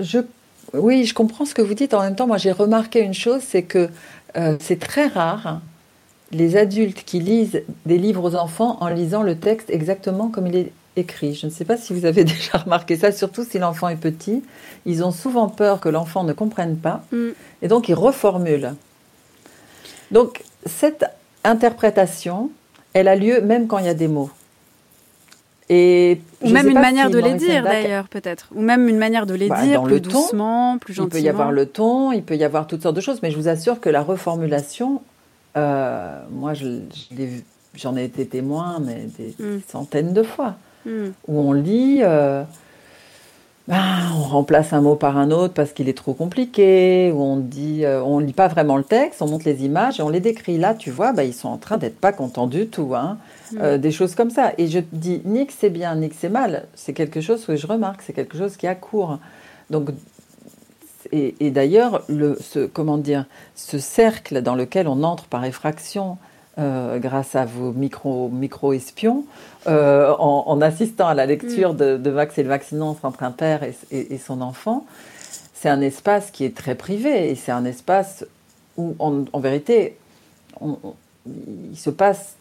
Je, Oui, je comprends ce que vous dites. En même temps, moi, j'ai remarqué une chose, c'est que euh, c'est très rare les adultes qui lisent des livres aux enfants en lisant le texte exactement comme il est écrit. Je ne sais pas si vous avez déjà remarqué ça, surtout si l'enfant est petit. Ils ont souvent peur que l'enfant ne comprenne pas, mm. et donc ils reformulent. Donc cette interprétation, elle a lieu même quand il y a des mots. Et ou même une manière de les dire d'ailleurs peut-être, ou même une manière de les bah, dire plus doucement, plus gentiment. Il peut y avoir le ton, il peut y avoir toutes sortes de choses, mais je vous assure que la reformulation, euh, moi j'en ai, été témoin mais des mm. centaines de fois. Où on lit, euh, ben, on remplace un mot par un autre parce qu'il est trop compliqué, où on dit, euh, on lit pas vraiment le texte, on montre les images et on les décrit. Là, tu vois, ben, ils sont en train d'être pas contents du tout, hein. hmm. euh, des choses comme ça. Et je dis ni que c'est bien, ni que c'est mal. C'est quelque chose que je remarque, c'est quelque chose qui a cours. Donc et, d'ailleurs, ce, comment dire, ce cercle dans lequel on entre par effraction euh, grâce à vos micro-espions, euh, en, assistant à la lecture mm. de, Max et le entre un père et, son enfant, c'est un espace qui est très privé et c'est un espace où, en, vérité, il se passe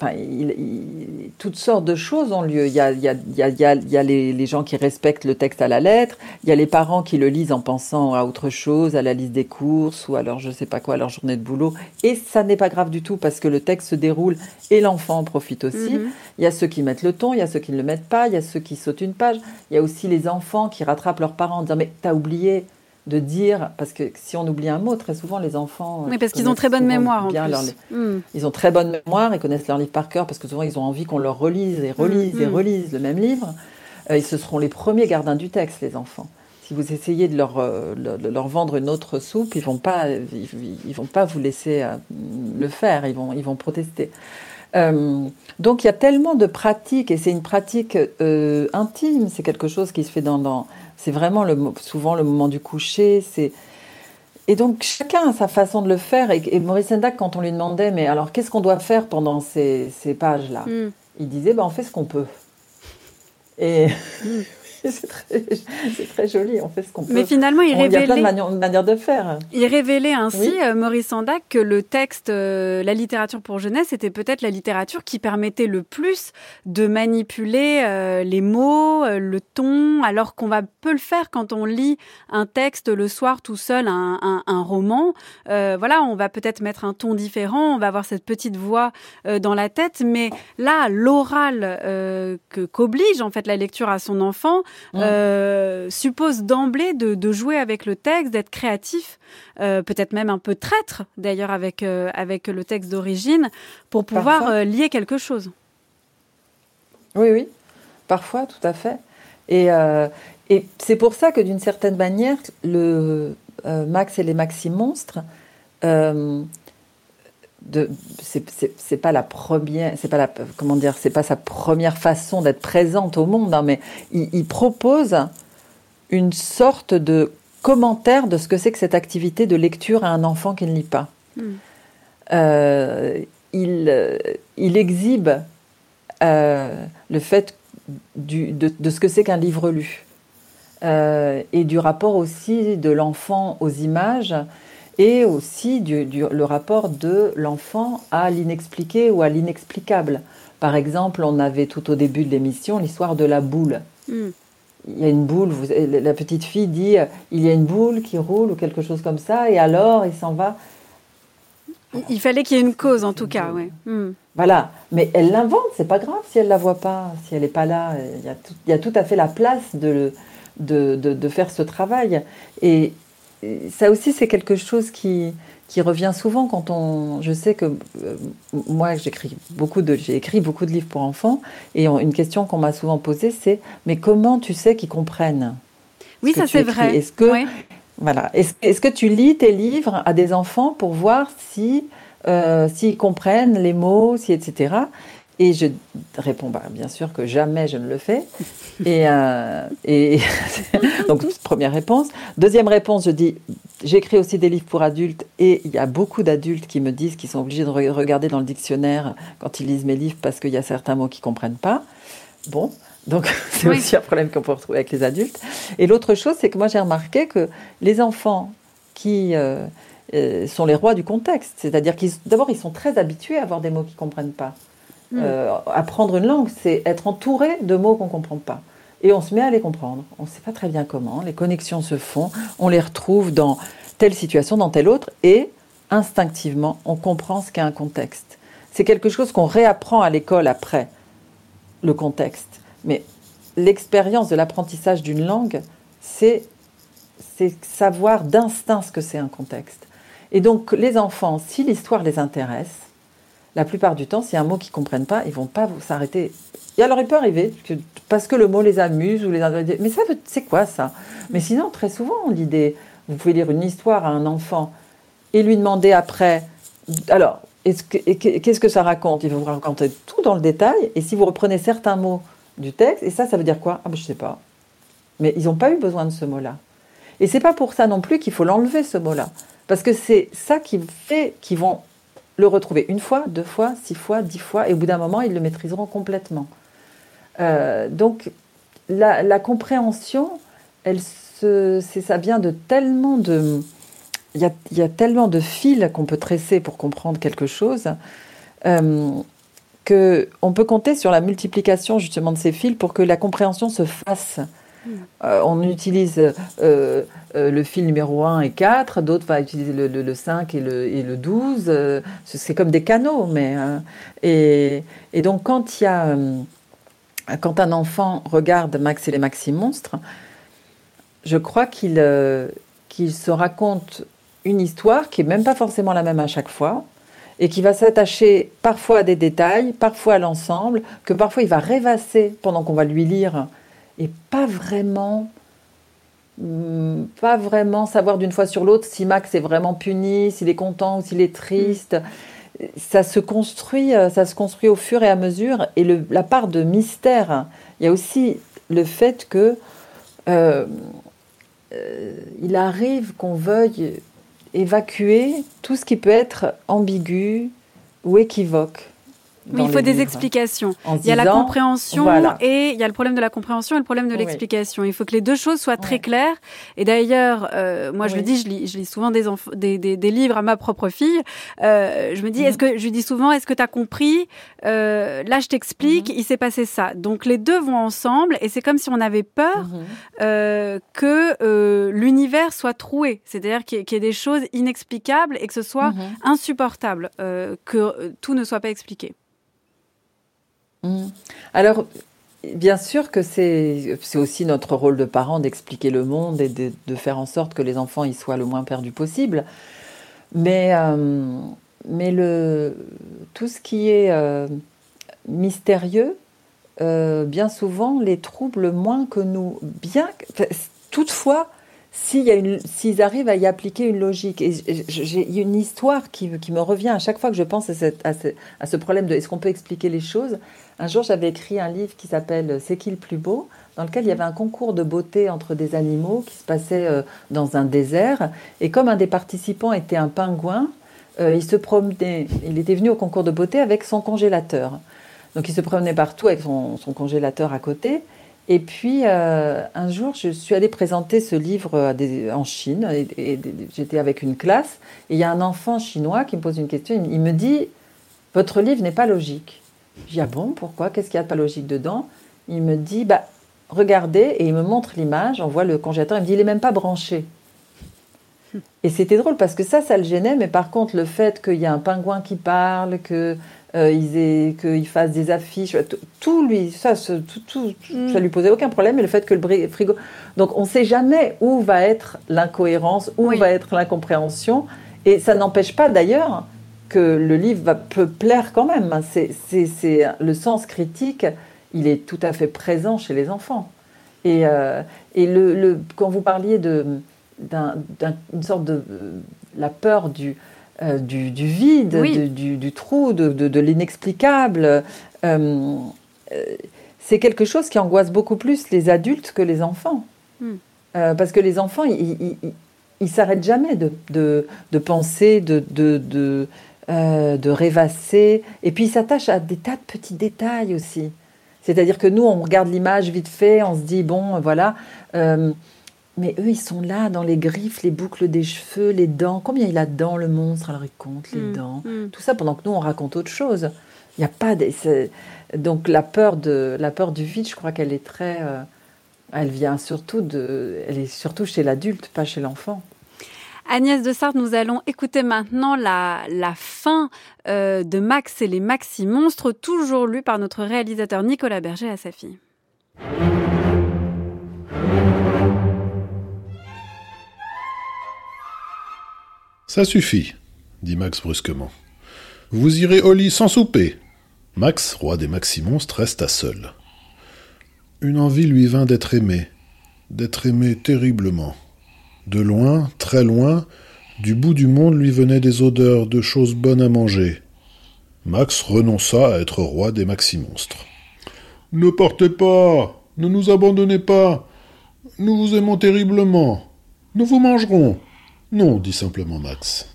Enfin, il, toutes sortes de choses ont lieu. Il y a, il y a, il y a, il y a les, les, gens qui respectent le texte à la lettre, il y a les parents qui le lisent en pensant à autre chose, à la liste des courses ou alors je sais pas quoi, à leur journée de boulot. Et ça n'est pas grave du tout parce que le texte se déroule et l'enfant en profite aussi. Mhm. Il y a ceux qui mettent le ton, il y a ceux qui ne le mettent pas, il y a ceux qui sautent une page. Il y a aussi les enfants qui rattrapent leurs parents en disant mais t'as oublié de dire, parce que si on oublie un mot, très souvent les enfants. Oui, parce qu'ils ont très bonne mémoire en plus. Hmm. Ils ont très bonne mémoire, ils connaissent leur livre par cœur, parce que souvent ils ont envie qu'on leur relise et relise et hmm. relise le même livre. Euh, ils ce seront les premiers gardiens du texte, les enfants. Si vous essayez de leur, euh, leur vendre une autre soupe, ils vont pas, ils, vont pas vous laisser euh, le faire, ils vont, ils vont protester. Donc il y a tellement de pratiques, et c'est une pratique intime, c'est quelque chose qui se fait dans, dans c'est vraiment le, souvent le moment du coucher. C'est et donc chacun a sa façon de le faire. Et, Maurice Sendak, quand on lui demandait, mais alors qu'est-ce qu'on doit faire pendant ces, ces pages-là? Hmm. Il disait, ben, on fait ce qu'on peut. Et hmm. c'est très, joli, on fait ce qu'on peut. Mais finalement, il révélait... Il y a plein de manières, de faire. Il révélait ainsi, euh, Maurice Sandac, que le texte, euh, la littérature pour jeunesse, était peut-être la littérature qui permettait le plus de manipuler euh, les mots, le ton, alors qu'on va peu le faire quand on lit un texte le soir tout seul, un, un, roman. voilà, on va peut-être mettre un ton différent, on va avoir cette petite voix dans la tête, mais là, l'oral que qu'oblige en fait la lecture à son enfant, euh, suppose d'emblée de, jouer avec le texte, d'être créatif, euh, peut-être même un peu traître d'ailleurs avec, euh, avec le texte d'origine, pour pouvoir lier quelque chose. Oui, oui, parfois, tout à fait. Et, et c'est pour ça que d'une certaine manière, le Max et les Maxi Monstres, c'est pas la première c'est pas la comment dire c'est pas sa première façon d'être présente au monde hein, mais il, propose une sorte de commentaire de ce que c'est que cette activité de lecture à un enfant qui ne lit pas hmm. euh, il, il exhibe euh, le fait du, de, de, ce que c'est qu'un livre lu euh, et du rapport aussi de l'enfant aux images et aussi du, le rapport de l'enfant à l'inexpliqué ou à l'inexplicable. Par exemple, on avait tout au début de l'émission l'histoire de la boule. Hmm. Il y a une boule, vous, la petite fille dit il y a une boule qui roule ou quelque chose comme ça, et alors il s'en va. Il fallait qu'il y ait une cause en tout cas, oui. Hmm. Voilà, mais elle l'invente, c'est pas grave si elle la voit pas, si elle n'est pas là. Il y, a tout, il y, a tout, à fait la place de, de, de, de faire ce travail. Et, ça aussi, c'est quelque chose qui, qui revient souvent quand on. Je sais que euh, moi, j'écris beaucoup de, j'ai écrit beaucoup de livres pour enfants, et une question qu'on m'a souvent posée, c'est mais comment tu sais qu'ils comprennent Oui, ça c'est vrai? Est-ce que voilà, est-ce, que tu lis tes livres à des enfants pour voir si euh, s'ils comprennent les mots, si etc. Et je réponds bah, bien sûr que jamais je ne le fais. Et, euh, et donc première réponse. Deuxième réponse, je dis j'écris aussi des livres pour adultes et il y a beaucoup d'adultes qui me disent qu'ils sont obligés de regarder dans le dictionnaire quand ils lisent mes livres parce qu'il y a certains mots qu'ils comprennent pas. Bon, donc c'est aussi un problème qu'on peut retrouver avec les adultes. Et l'autre chose, c'est que moi j'ai remarqué que les enfants qui euh, euh, sont les rois du contexte, c'est-à-dire qu'ils d'abord ils sont très habitués à avoir des mots qu'ils comprennent pas. Hmm. Euh, apprendre une langue, c'est être entouré de mots qu'on ne comprend pas. Et on se met à les comprendre. On ne sait pas très bien comment. Les connexions se font. On les retrouve dans telle situation, dans telle autre. Et instinctivement, on comprend ce qu'est un contexte. C'est quelque chose qu'on réapprend à l'école après, le contexte. Mais l'expérience de l'apprentissage d'une langue, c'est savoir d'instinct ce que c'est un contexte. Et donc les enfants, si l'histoire les intéresse, la plupart du temps, s'il y a un mot qu'ils ne comprennent pas, ils vont pas s'arrêter. Et alors, il peut arriver, parce que le mot les amuse ou les Mais ça, c'est quoi ça? Mais sinon, très souvent, des. Vous pouvez lire une histoire à un enfant et lui demander après. Alors, qu'est-ce que ça raconte? Il va vous raconter tout dans le détail. Et si vous reprenez certains mots du texte, et ça, ça veut dire quoi? Ah, ben, je sais pas. Mais ils n'ont pas eu besoin de ce mot-là. Et c'est pas pour ça non plus qu'il faut l'enlever, ce mot-là. Parce que c'est ça qui fait qu'ils vont le retrouver une fois, deux fois, six fois, dix fois, et au bout d'un moment, ils le maîtriseront complètement. Euh, donc, la, compréhension, elle se ça vient de tellement de... Il y a, tellement de fils qu'on peut tresser pour comprendre quelque chose. Euh, qu'on peut compter sur la multiplication justement de ces fils pour que la compréhension se fasse. Euh, on utilise euh, euh, le fil numéro 1 et 4, d'autres vont utiliser le, 5 et le, et le 12. c'est comme des canaux. Mais, et, donc, quand, y a, quand un enfant regarde Max et les Maxi Monstres, je crois qu'il qu'il se raconte une histoire qui n'est même pas forcément la même à chaque fois, et qui va s'attacher parfois à des détails, parfois à l'ensemble, que parfois il va rêvasser pendant qu'on va lui lire et pas vraiment pas vraiment savoir d'une fois sur l'autre si Max est vraiment puni, s'il est content ou s'il est triste. Ça se construit, euh, ça se construit au fur et à mesure. Et la part de mystère, il y a aussi le fait que euh, euh, il arrive qu'on veuille évacuer tout ce qui peut être ambigu ou équivoque. Oui, il faut des explications. Il y a la compréhension et il y a le problème de la compréhension et le problème de l'explication. Il faut que les deux choses soient très claires. Et d'ailleurs, euh, moi je le dis, je lis, je lis souvent des, des, des, des, livres à ma propre fille. Euh, je me dis, est-ce que je lui dis souvent, est-ce que tu as compris? Euh, Là, je t'explique, mhm. il s'est passé ça. Donc les deux vont ensemble et c'est comme si on avait peur mhm. euh, que euh, l'univers soit troué, c'est-à-dire qu'il y, ait des choses inexplicables et que ce soit mhm. insupportable, euh, que tout ne soit pas expliqué. Mm. Alors, bien sûr que c'est aussi notre rôle de parents d'expliquer le monde et de, faire en sorte que les enfants y soient le moins perdus possible. Mais, euh, mais le, tout ce qui est euh, mystérieux, euh, bien souvent, les trouble moins que nous. Bien, toutefois, s'ils arrivent à y appliquer une logique. Et j'ai une histoire qui, me revient à chaque fois que je pense à, ce, problème de est-ce qu'on peut expliquer les choses? Un jour, j'avais écrit un livre qui s'appelle C'est qui le plus beau? Dans lequel il y avait un concours de beauté entre des animaux qui se passait euh, dans un désert. Et comme un des participants était un pingouin, euh, il se promenait, il était venu au concours de beauté avec son congélateur. Donc il se promenait partout avec son congélateur à côté. Et puis, euh, un jour, je suis allée présenter ce livre en Chine. J'étais avec une classe. Et il y a un enfant chinois qui me pose une question. Il, me dit Votre livre n'est pas logique. Je dis Ah bon, pourquoi? Qu'est-ce qu'il y a de pas logique dedans? Il me dit bah, Regardez. Et il me montre l'image. On voit le congélateur. Il me dit Il n'est même pas branché. Et c'était drôle parce que ça, ça le gênait. Mais par contre, le fait qu'il y a un pingouin qui parle, que euh, qu'il fasse des affiches, tout, lui, ça, tout, tout, mm. ça lui posait aucun problème. Et le fait que le frigo, donc on ne sait jamais où va être l'incohérence, où va être l'incompréhension, et ça n'empêche pas d'ailleurs que le livre va, peut plaire quand même. C'est, c'est, le sens critique, il est tout à fait présent chez les enfants. Et, euh, et le, le, quand vous parliez de, d'une sorte de la peur du, euh, du, vide, du, trou, de, l'inexplicable. Euh, euh, c'est quelque chose qui angoisse beaucoup plus les adultes que les enfants. Hmm. parce que les enfants, ils ne s'arrêtent jamais de, de, penser, de, de, de, rêvasser. Et puis ils s'attachent à des tas de petits détails aussi. C'est-à-dire que nous, on regarde l'image vite fait, on se dit, bon, voilà. Mais eux, ils sont là dans les griffes, les boucles des cheveux, les dents. Combien il a de dents, le monstre? Alors, il compte les mm, dents. Mm. Tout ça pendant que nous, on raconte autre chose. Il n'y a pas Donc, la peur, de, la peur du vide, je crois qu'elle est très. Euh, elle vient surtout de. Elle est surtout chez l'adulte, pas chez l'enfant. Agnès de Sartre, nous allons écouter maintenant la, la fin euh, de Max et les Maxi Monstres, toujours lu par notre réalisateur Nicolas Berger à sa fille. Ça suffit, dit Max brusquement. Vous irez au lit sans souper. Max, roi des maximonstres, resta seul. Une envie lui vint d'être aimé, d'être aimé terriblement. De loin, très loin, du bout du monde lui venaient des odeurs de choses bonnes à manger. Max renonça à être roi des maximonstres. Ne partez pas, ne nous abandonnez pas. Nous vous aimons terriblement. Nous vous mangerons. Non, dit simplement Max.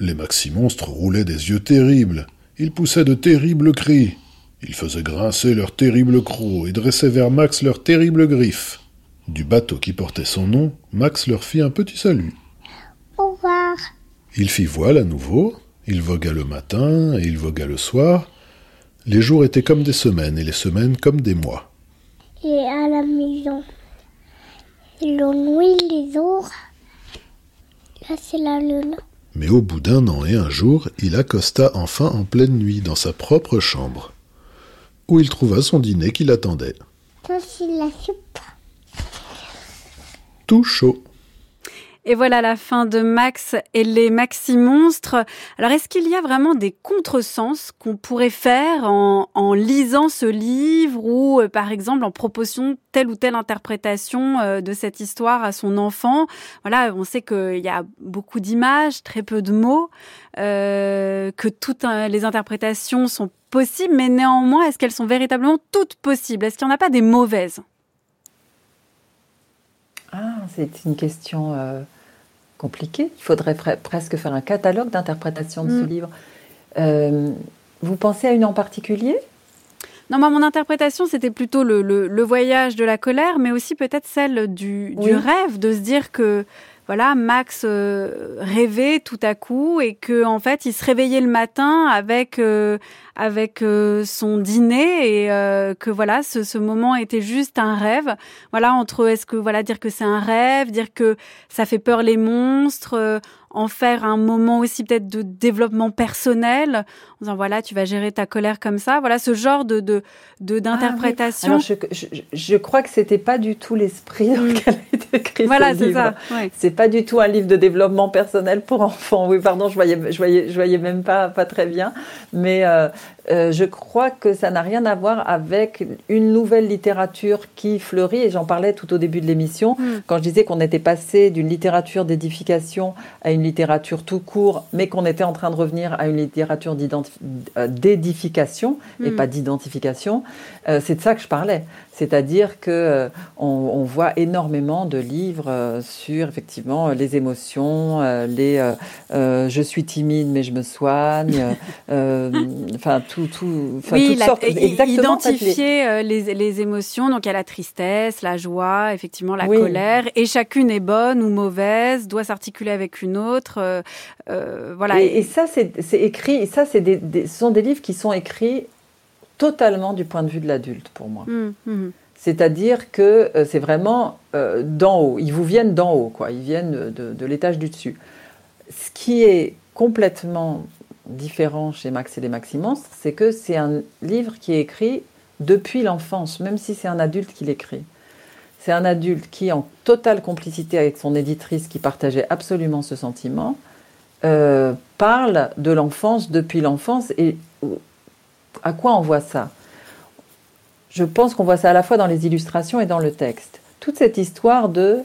Les maxi-monstres roulaient des yeux terribles. Ils poussaient de terribles cris. Ils faisaient grincer leurs terribles crocs et dressaient vers Max leurs terribles griffes. Du bateau qui portait son nom, Max leur fit un petit salut. Au revoir. Il fit voile à nouveau, il vogua le matin et il vogua le soir. Les jours étaient comme des semaines et les semaines comme des mois. Et à la maison, l'on nuit les jours. La lune. Mais au bout d'un an et un jour, il accosta enfin en pleine nuit dans sa propre chambre, où il trouva son dîner qui l'attendait. La soupe. Tout chaud. Et voilà la fin de Max et les Maxi Monstres. Alors, est-ce qu'il y a vraiment des contresens qu'on pourrait faire en, lisant ce livre ou, euh, par exemple, en proposant telle ou telle interprétation euh, de cette histoire à son enfant? Voilà, on sait qu'il y a beaucoup d'images, très peu de mots, euh, que toutes les interprétations sont possibles, mais néanmoins, est-ce qu'elles sont véritablement toutes possibles? Est-ce qu'il n'y en a pas des mauvaises? Ah, c'est une question compliquée. Il faudrait presque faire un catalogue d'interprétation de mm. ce livre. Euh, vous pensez à une en particulier? Non, moi, mon interprétation, c'était plutôt le, le, le, voyage de la colère, mais aussi peut-être celle du, oui. du, rêve, de se dire que voilà, Max euh, rêvait tout à coup et que en fait, il se réveillait le matin avec euh, avec euh, son dîner et euh, que voilà, ce, ce, moment était juste un rêve. Voilà, entre est-ce que voilà dire que c'est un rêve, dire que ça fait peur les monstres, euh, en faire un moment aussi peut-être de développement personnel, en disant voilà, tu vas gérer ta colère comme ça. Voilà, ce genre de d'interprétation. De, de, ah oui. je, je, je, crois que c'était pas du tout l'esprit dans lequel a été écrit voilà, ce livre. Voilà, c'est ça. Ouais. C'est pas du tout un livre de développement personnel pour enfants. Oui, pardon, je voyais, je voyais, je voyais même pas, pas très bien. Mais euh, euh, je crois que ça n'a rien à voir avec une nouvelle littérature qui fleurit, et j'en parlais tout au début de l'émission, mm. quand je disais qu'on était passé d'une littérature d'édification à une littérature tout court, mais qu'on était en train de revenir à une littérature d'édification mm. et pas d'identification. Euh, c'est de ça que je parlais. C'est-à-dire que euh, on, on, voit énormément de livres euh, sur effectivement les émotions, euh, les je suis timide mais je me soigne, enfin tout, tout, oui, toutes la, sortes, exactement, identifier les... émotions. Donc il y a la tristesse, la joie, effectivement la oui. colère, et chacune est bonne ou mauvaise, doit s'articuler avec une autre. voilà. Et, et ça c'est écrit, ça c'est des, des, ce sont des livres qui sont écrits totalement du point de vue de l'adulte pour moi. Mmh, mmh. C'est-à-dire que euh, c'est vraiment euh, d'en haut. Ils vous viennent d'en haut, quoi. Ils viennent de, de l'étage du dessus. Ce qui est complètement différent chez Max et les Maximonstres, c'est que c'est un livre qui est écrit depuis l'enfance, même si c'est un adulte qui l'écrit. C'est un adulte qui, en totale complicité avec son éditrice, qui partageait absolument ce sentiment, euh, parle de l'enfance depuis l'enfance et à quoi on voit ça? Je pense qu'on voit ça à la fois dans les illustrations et dans le texte. Toute cette histoire de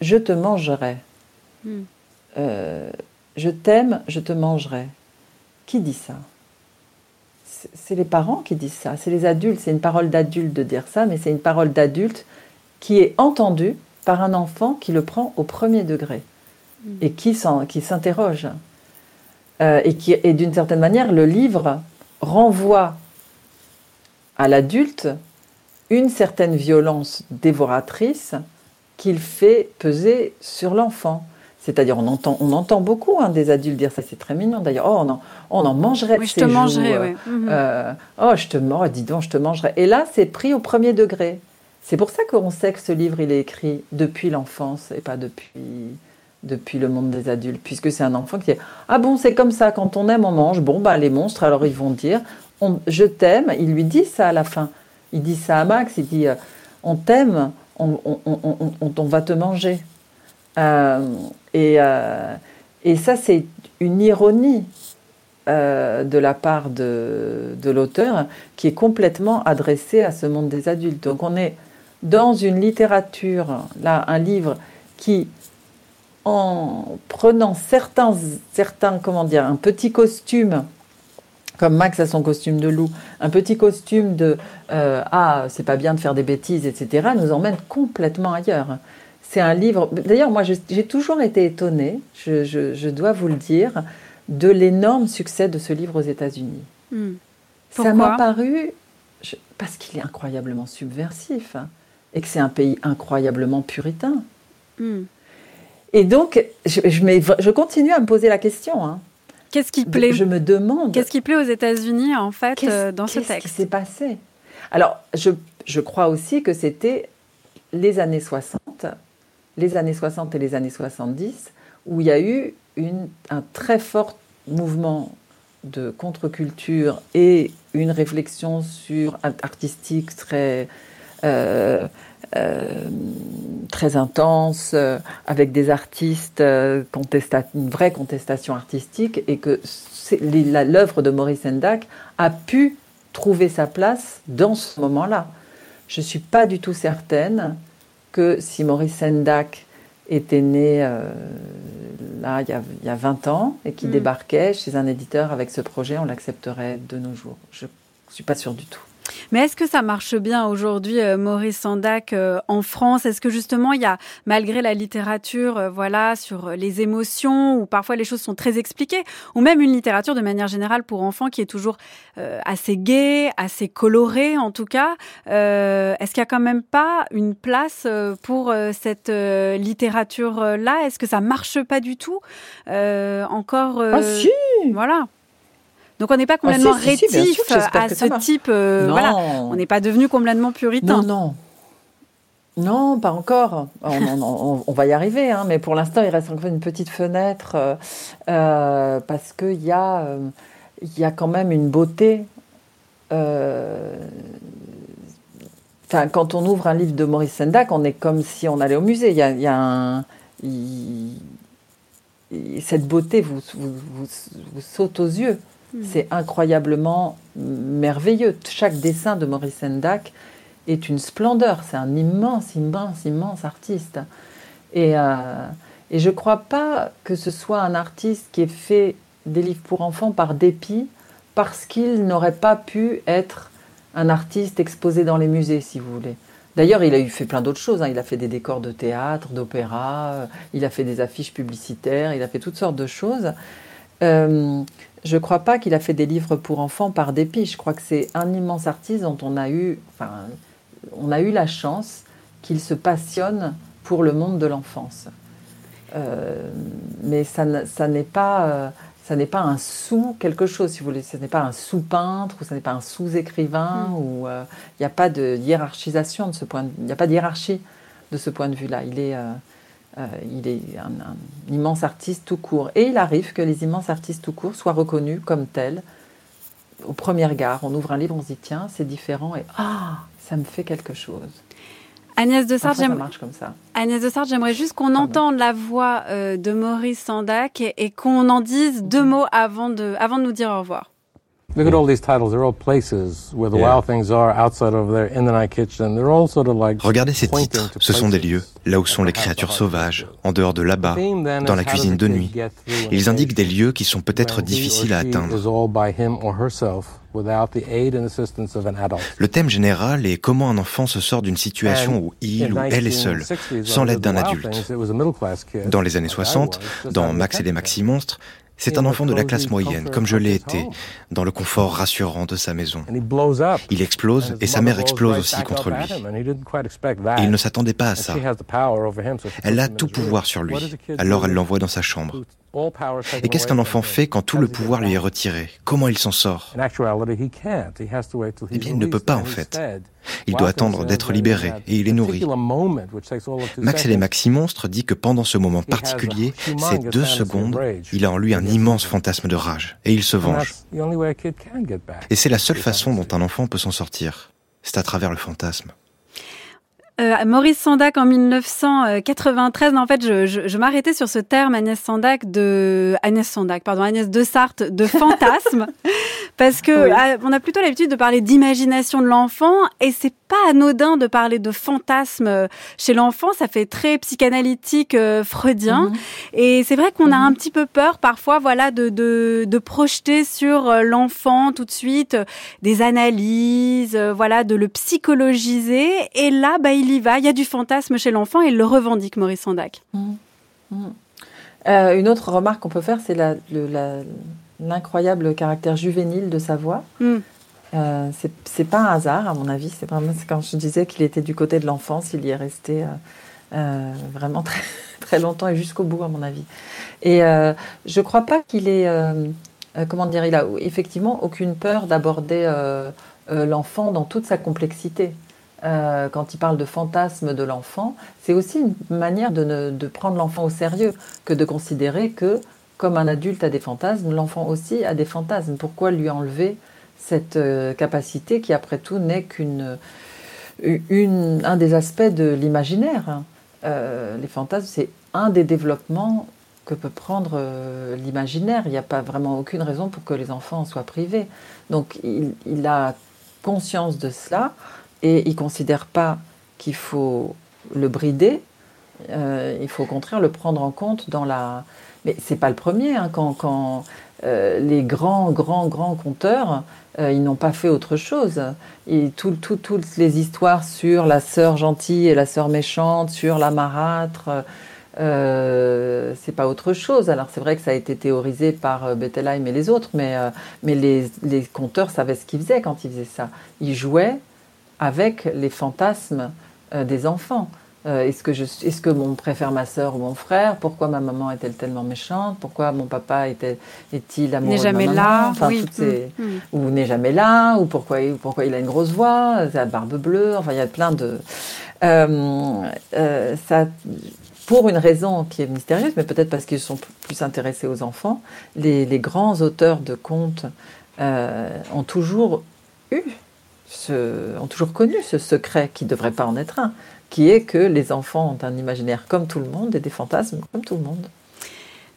je te mangerai. Mm. Euh, je t'aime, je te mangerai. Qui dit ça? C'est les parents qui disent ça, c'est les adultes, c'est une parole d'adulte de dire ça, mais c'est une parole d'adulte qui est entendue par un enfant qui le prend au premier degré mm. et qui s'interroge. Euh, et qui, et d'une certaine manière, le livre renvoie à l'adulte une certaine violence dévoratrice qu'il fait peser sur l'enfant. C'est-à-dire, on entend, on entend beaucoup hein, des adultes dire ça, c'est très mignon d'ailleurs. Oh, on en, on en mangerait oui, de je ces te joues, mangerai, euh, ouais. -hmm. euh, oh, je te mange, dis donc, je te mangerai. Et là, c'est pris au premier degré. C'est pour ça qu'on sait que ce livre, il est écrit depuis l'enfance et pas depuis, depuis le monde des adultes, puisque c'est un enfant qui dit Ah bon, c'est comme ça, quand on aime, on mange. Bon, bah, les monstres, alors ils vont dire Je t'aime. Il lui dit ça à la fin. Il dit ça à Max il dit On t'aime, on, on, on, va te manger. Euh, et, euh, et ça, c'est une ironie euh, de la part de, de l'auteur qui est complètement adressée à ce monde des adultes. Donc on est dans une littérature, là, un livre qui en prenant certains, certains, comment dire, un petit costume, comme Max a son costume de loup, un petit costume de euh, ah c'est pas bien de faire des bêtises, etc., nous emmène complètement ailleurs. C'est un livre. D'ailleurs, moi, j'ai toujours été étonnée, je, je, je, dois vous le dire, de l'énorme succès de ce livre aux États-Unis. Hmm. Ça m'a paru je, parce qu'il est incroyablement subversif. et que c'est un pays incroyablement puritain. Hmm. Et donc, je, je, continue à me poser la question. Hein. Qu'est-ce qui plaît Je me demande. Qu'est-ce qui plaît aux États-Unis, en fait, euh, dans ce texte Qu'est-ce qui s'est passé? Alors, je, je, crois aussi que c'était les années 60, les années 60 et les années 70, où il y a eu une, un très fort mouvement de contre-culture et une réflexion sur artistique très euh, très intense, euh, avec des artistes, une vraie contestation artistique, et que l'œuvre de Maurice Sendak a pu trouver sa place dans ce moment-là. Je ne suis pas du tout certaine que si Maurice Sendak était né là il y, a, 20 ans et qui mm. débarquait chez un éditeur avec ce projet, on l'accepterait de nos jours. Je ne suis pas sûre du tout. Mais est-ce que ça marche bien aujourd'hui, euh, Maurice Sandac, euh, en France? Est-ce que justement, il y a, malgré la littérature, euh, voilà, sur les émotions, où parfois les choses sont très expliquées, ou même une littérature de manière générale pour enfants qui est toujours assez gaie, assez colorée en tout cas, est-ce qu'il y a quand même pas une place pour cette littérature-là? Est-ce que ça marche pas du tout Encore Ah si! Voilà. Donc on n'est pas ah, complètement rétif à ce type. Euh, voilà, on n'est pas devenu complètement puritain. Non, non. Non, pas encore. On, va y arriver, hein, mais pour l'instant, il reste encore une petite fenêtre euh, euh, parce qu'il y, a, il y a quand même une beauté. Quand on ouvre un livre de Maurice Sendak, on est comme si on allait au musée. Il y a, il y a un, cette beauté vous, vous, vous saute aux yeux. Hmm. C'est incroyablement merveilleux. Chaque dessin de Maurice Sendak est une splendeur. C'est un immense, immense, immense artiste. Et, euh, et je ne crois pas que ce soit un artiste qui ait fait des livres pour enfants par dépit, parce qu'il n'aurait pas pu être un artiste exposé dans les musées, si vous voulez. D'ailleurs, il a eu fait plein d'autres choses. Hein. Il a fait des décors de théâtre, d'opéra, euh, il a fait des affiches publicitaires, il a fait toutes sortes de choses. Euh, je ne crois pas qu'il a fait des livres pour enfants par dépit. Je crois que c'est un immense artiste dont on a eu, enfin, on a eu la chance qu'il se passionne pour le monde de l'enfance. Euh, mais ça, ça n'est pas, euh, ça n'est pas un sous quelque chose, si vous voulez. Ce n'est pas un sous peintre ou ce n'est pas un sous écrivain mm. ou il n'y a pas de hiérarchisation de ce point. Il n'y a pas de hiérarchie de ce point de vue-là. Il est euh, il est un, immense artiste tout court. Et il arrive que les immenses artistes tout court soient reconnus comme tels. Au premier regard, on ouvre un livre, on se dit tiens, c'est différent et ah, ça me fait quelque chose. Agnès de Sartre, j'aimerais juste qu'on entende la voix euh, de Maurice Sandac et, qu'on en dise deux mots avant de, avant de nous dire au revoir. Look at all these titles. They're all places where the wild things are outside over there in the night kitchen. They're all sort of like Regardez ces titres. Ce sont des lieux, là où sont les créatures sauvages, en dehors de là-bas, dans la cuisine de nuit. Ils indiquent des lieux qui sont peut-être difficiles à atteindre. Le thème général est comment un enfant se sort d'une situation où il ou elle est seul, sans l'aide d'un adulte. Dans les années 60, dans Max et les Maxi Monstres, c'est un enfant de la classe moyenne, comme je l'ai été, dans le confort rassurant de sa maison. Il explose et sa mère explose aussi contre lui. Et il ne s'attendait pas à ça. Elle a tout pouvoir sur lui, alors elle l'envoie dans sa chambre. Et qu'est-ce qu'un enfant fait quand tout le pouvoir lui est retiré? Comment il s'en sort? Eh bien, il ne peut pas en fait. Il doit attendre d'être libéré et il est nourri. Max et les Maxi Monstres dit que pendant ce moment particulier, ces deux secondes, il a en lui un immense fantasme de rage. Et il se venge. Et c'est la seule façon dont un enfant peut s'en sortir. C'est à travers le fantasme. Euh, Maurice Sandac en 1993. en fait, je, je, je m'arrêtais sur ce terme Agnès Sandac de Agnès Sandac, pardon, Agnès de Sarthe de fantasme, parce que ah, on a plutôt l'habitude de parler d'imagination de l'enfant, et c'est pas anodin de parler de fantasme chez l'enfant. Ça fait très psychanalytique, euh, freudien, mhm. et c'est vrai qu'on a un mhm. petit peu peur parfois, voilà, de de, de projeter sur euh, l'enfant tout de suite des analyses, voilà, de le psychologiser. Et là, bah il il va, il y a du fantasme chez l'enfant et il le revendique, Maurice Sandac. Mmh. Mmh. Euh, une autre remarque qu'on peut faire, c'est l'incroyable caractère juvénile de sa voix. Mmh. Euh, c'est pas un hasard, à mon avis. C'est quand je disais qu'il était du côté de l'enfance, il y est resté euh, vraiment très, très longtemps et jusqu'au bout, à mon avis. Et je crois pas qu'il ait, comment dire, il a effectivement aucune peur d'aborder l'enfant dans toute sa complexité. Quand il parle de fantasme de l'enfant, c'est aussi une manière de, de prendre l'enfant au sérieux que de considérer que comme un adulte a des fantasmes, l'enfant aussi a des fantasmes. Pourquoi lui enlever cette euh, capacité qui, après tout, n'est qu'une un des aspects de l'imaginaire hein. euh, Les fantasmes, c'est un des développements que peut prendre euh, l'imaginaire. Il n'y a pas vraiment aucune raison pour que les enfants en soient privés. Donc, il a conscience de cela et il ne considère pas qu'il faut le brider. il faut au contraire le prendre en compte dans la, mais c'est pas le premier. Hein, quand, euh, les grands, grands, grands conteurs, euh, ils n'ont pas fait autre chose. Et toutes les histoires sur la sœur gentille et la sœur méchante, sur la marâtre, euh, c'est pas autre chose. Alors c'est vrai que ça a été théorisé par euh, Bettelheim et les autres, mais, mais les, les conteurs savaient ce qu'ils faisaient quand ils faisaient ça. Ils jouaient avec les fantasmes des enfants. Euh, est-ce que, est que mon préfère ma sœur ou mon frère? Pourquoi ma maman est-elle tellement méchante? Pourquoi mon papa est-il amoureux n'est jamais de là, oui. Mm, mm. Ou n'est jamais là Ou pourquoi, pourquoi il a une grosse voix La barbe bleue Enfin, il y a plein de... Euh, euh, ça, pour une raison qui est mystérieuse, mais peut-être parce qu'ils sont plus intéressés aux enfants, les, grands auteurs de contes ont toujours eu, ce, ont toujours connu ce secret qui ne devrait pas en être un, qui est que les enfants ont un imaginaire comme tout le monde et des fantasmes comme tout le monde.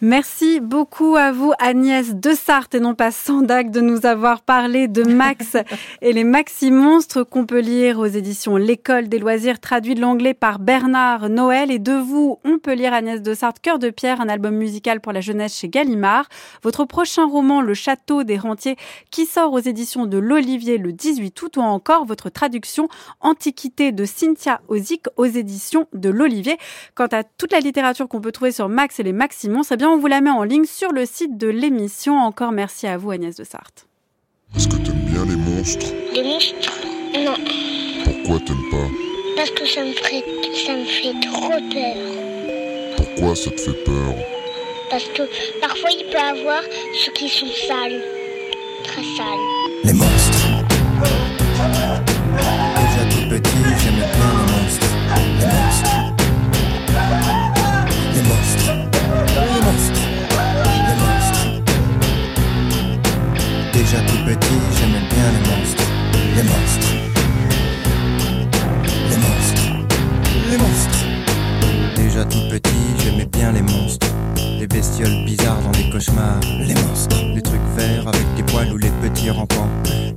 Merci beaucoup à vous, Agnès de Sarthe et non pas Sandac, de nous avoir parlé de Max et les Maxi Monstres qu'on peut lire aux éditions L'École des loisirs, traduit de l'anglais par Bernard Noël. Et de vous, on peut lire Agnès de Sarthe, Cœur de pierre, un album musical pour la jeunesse chez Gallimard. Votre prochain roman, Le Château des Rentiers, qui sort aux éditions de l'Olivier le 18 août, ou encore votre traduction Antiquité de Cynthia Ozic aux éditions de l'Olivier. Quant à toute la littérature qu'on peut trouver sur Max et les Maxi Monstres, eh bien, on vous la met en ligne sur le site de l'émission. Encore merci à vous Agnès de Sarthe. Est-ce que t'aimes bien les monstres? Les monstres? Non. Pourquoi t'aimes pas? Parce que ça me, ferait, ça me fait trop peur. Pourquoi ça te fait peur? Parce que parfois il peut y avoir ceux qui sont sales. Très sales. Petit, j'aimais bien les monstres. Les monstres. Les monstres. Les monstres. Déjà tout petit, j'aimais bien les monstres. Les bestioles bizarres dans des cauchemars. Les monstres. Les trucs verts avec des poils ou les petits rampants.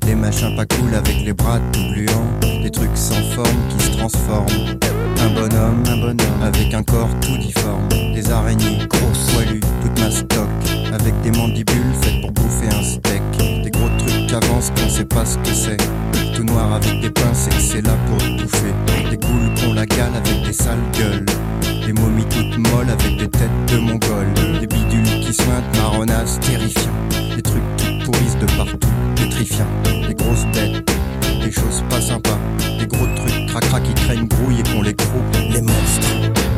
Les machins pas cool avec les bras tout gluants. Des trucs sans forme qui se transforment. Un bonhomme, un bonhomme avec un corps tout difforme. Des araignées grosses, poilues, toute ma stock. Avec des mandibules faites pour bouffer un steak. Avancent qu'on sait pas ce que c'est. Tout noir avec des pinces et que c'est là pour bouffer. Des goules qu'on la gale avec des sales gueules. Des momies toutes molles avec des têtes de mongols. Des bidules qui sointent marronnasses terrifiants. Des trucs qui pourrissent de partout, pétrifiants. Des grosses bêtes, des choses pas sympas. Des gros trucs cracra qui craignent grouille et qu'on les groupe. Les monstres.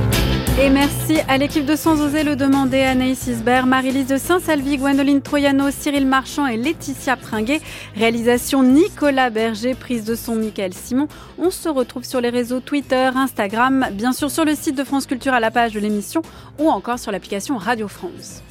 Et merci à l'équipe de Sans oser le demander, Anaïs Isbert, Marie-Lise de Saint-Salvi, Gwendoline Troyano, Cyril Marchand et Laetitia Pringuet. Réalisation Nicolas Berger, prise de son Michael Simon. On se retrouve sur les réseaux Twitter, Instagram, bien sûr sur le site de France Culture à la page de l'émission ou encore sur l'application Radio France.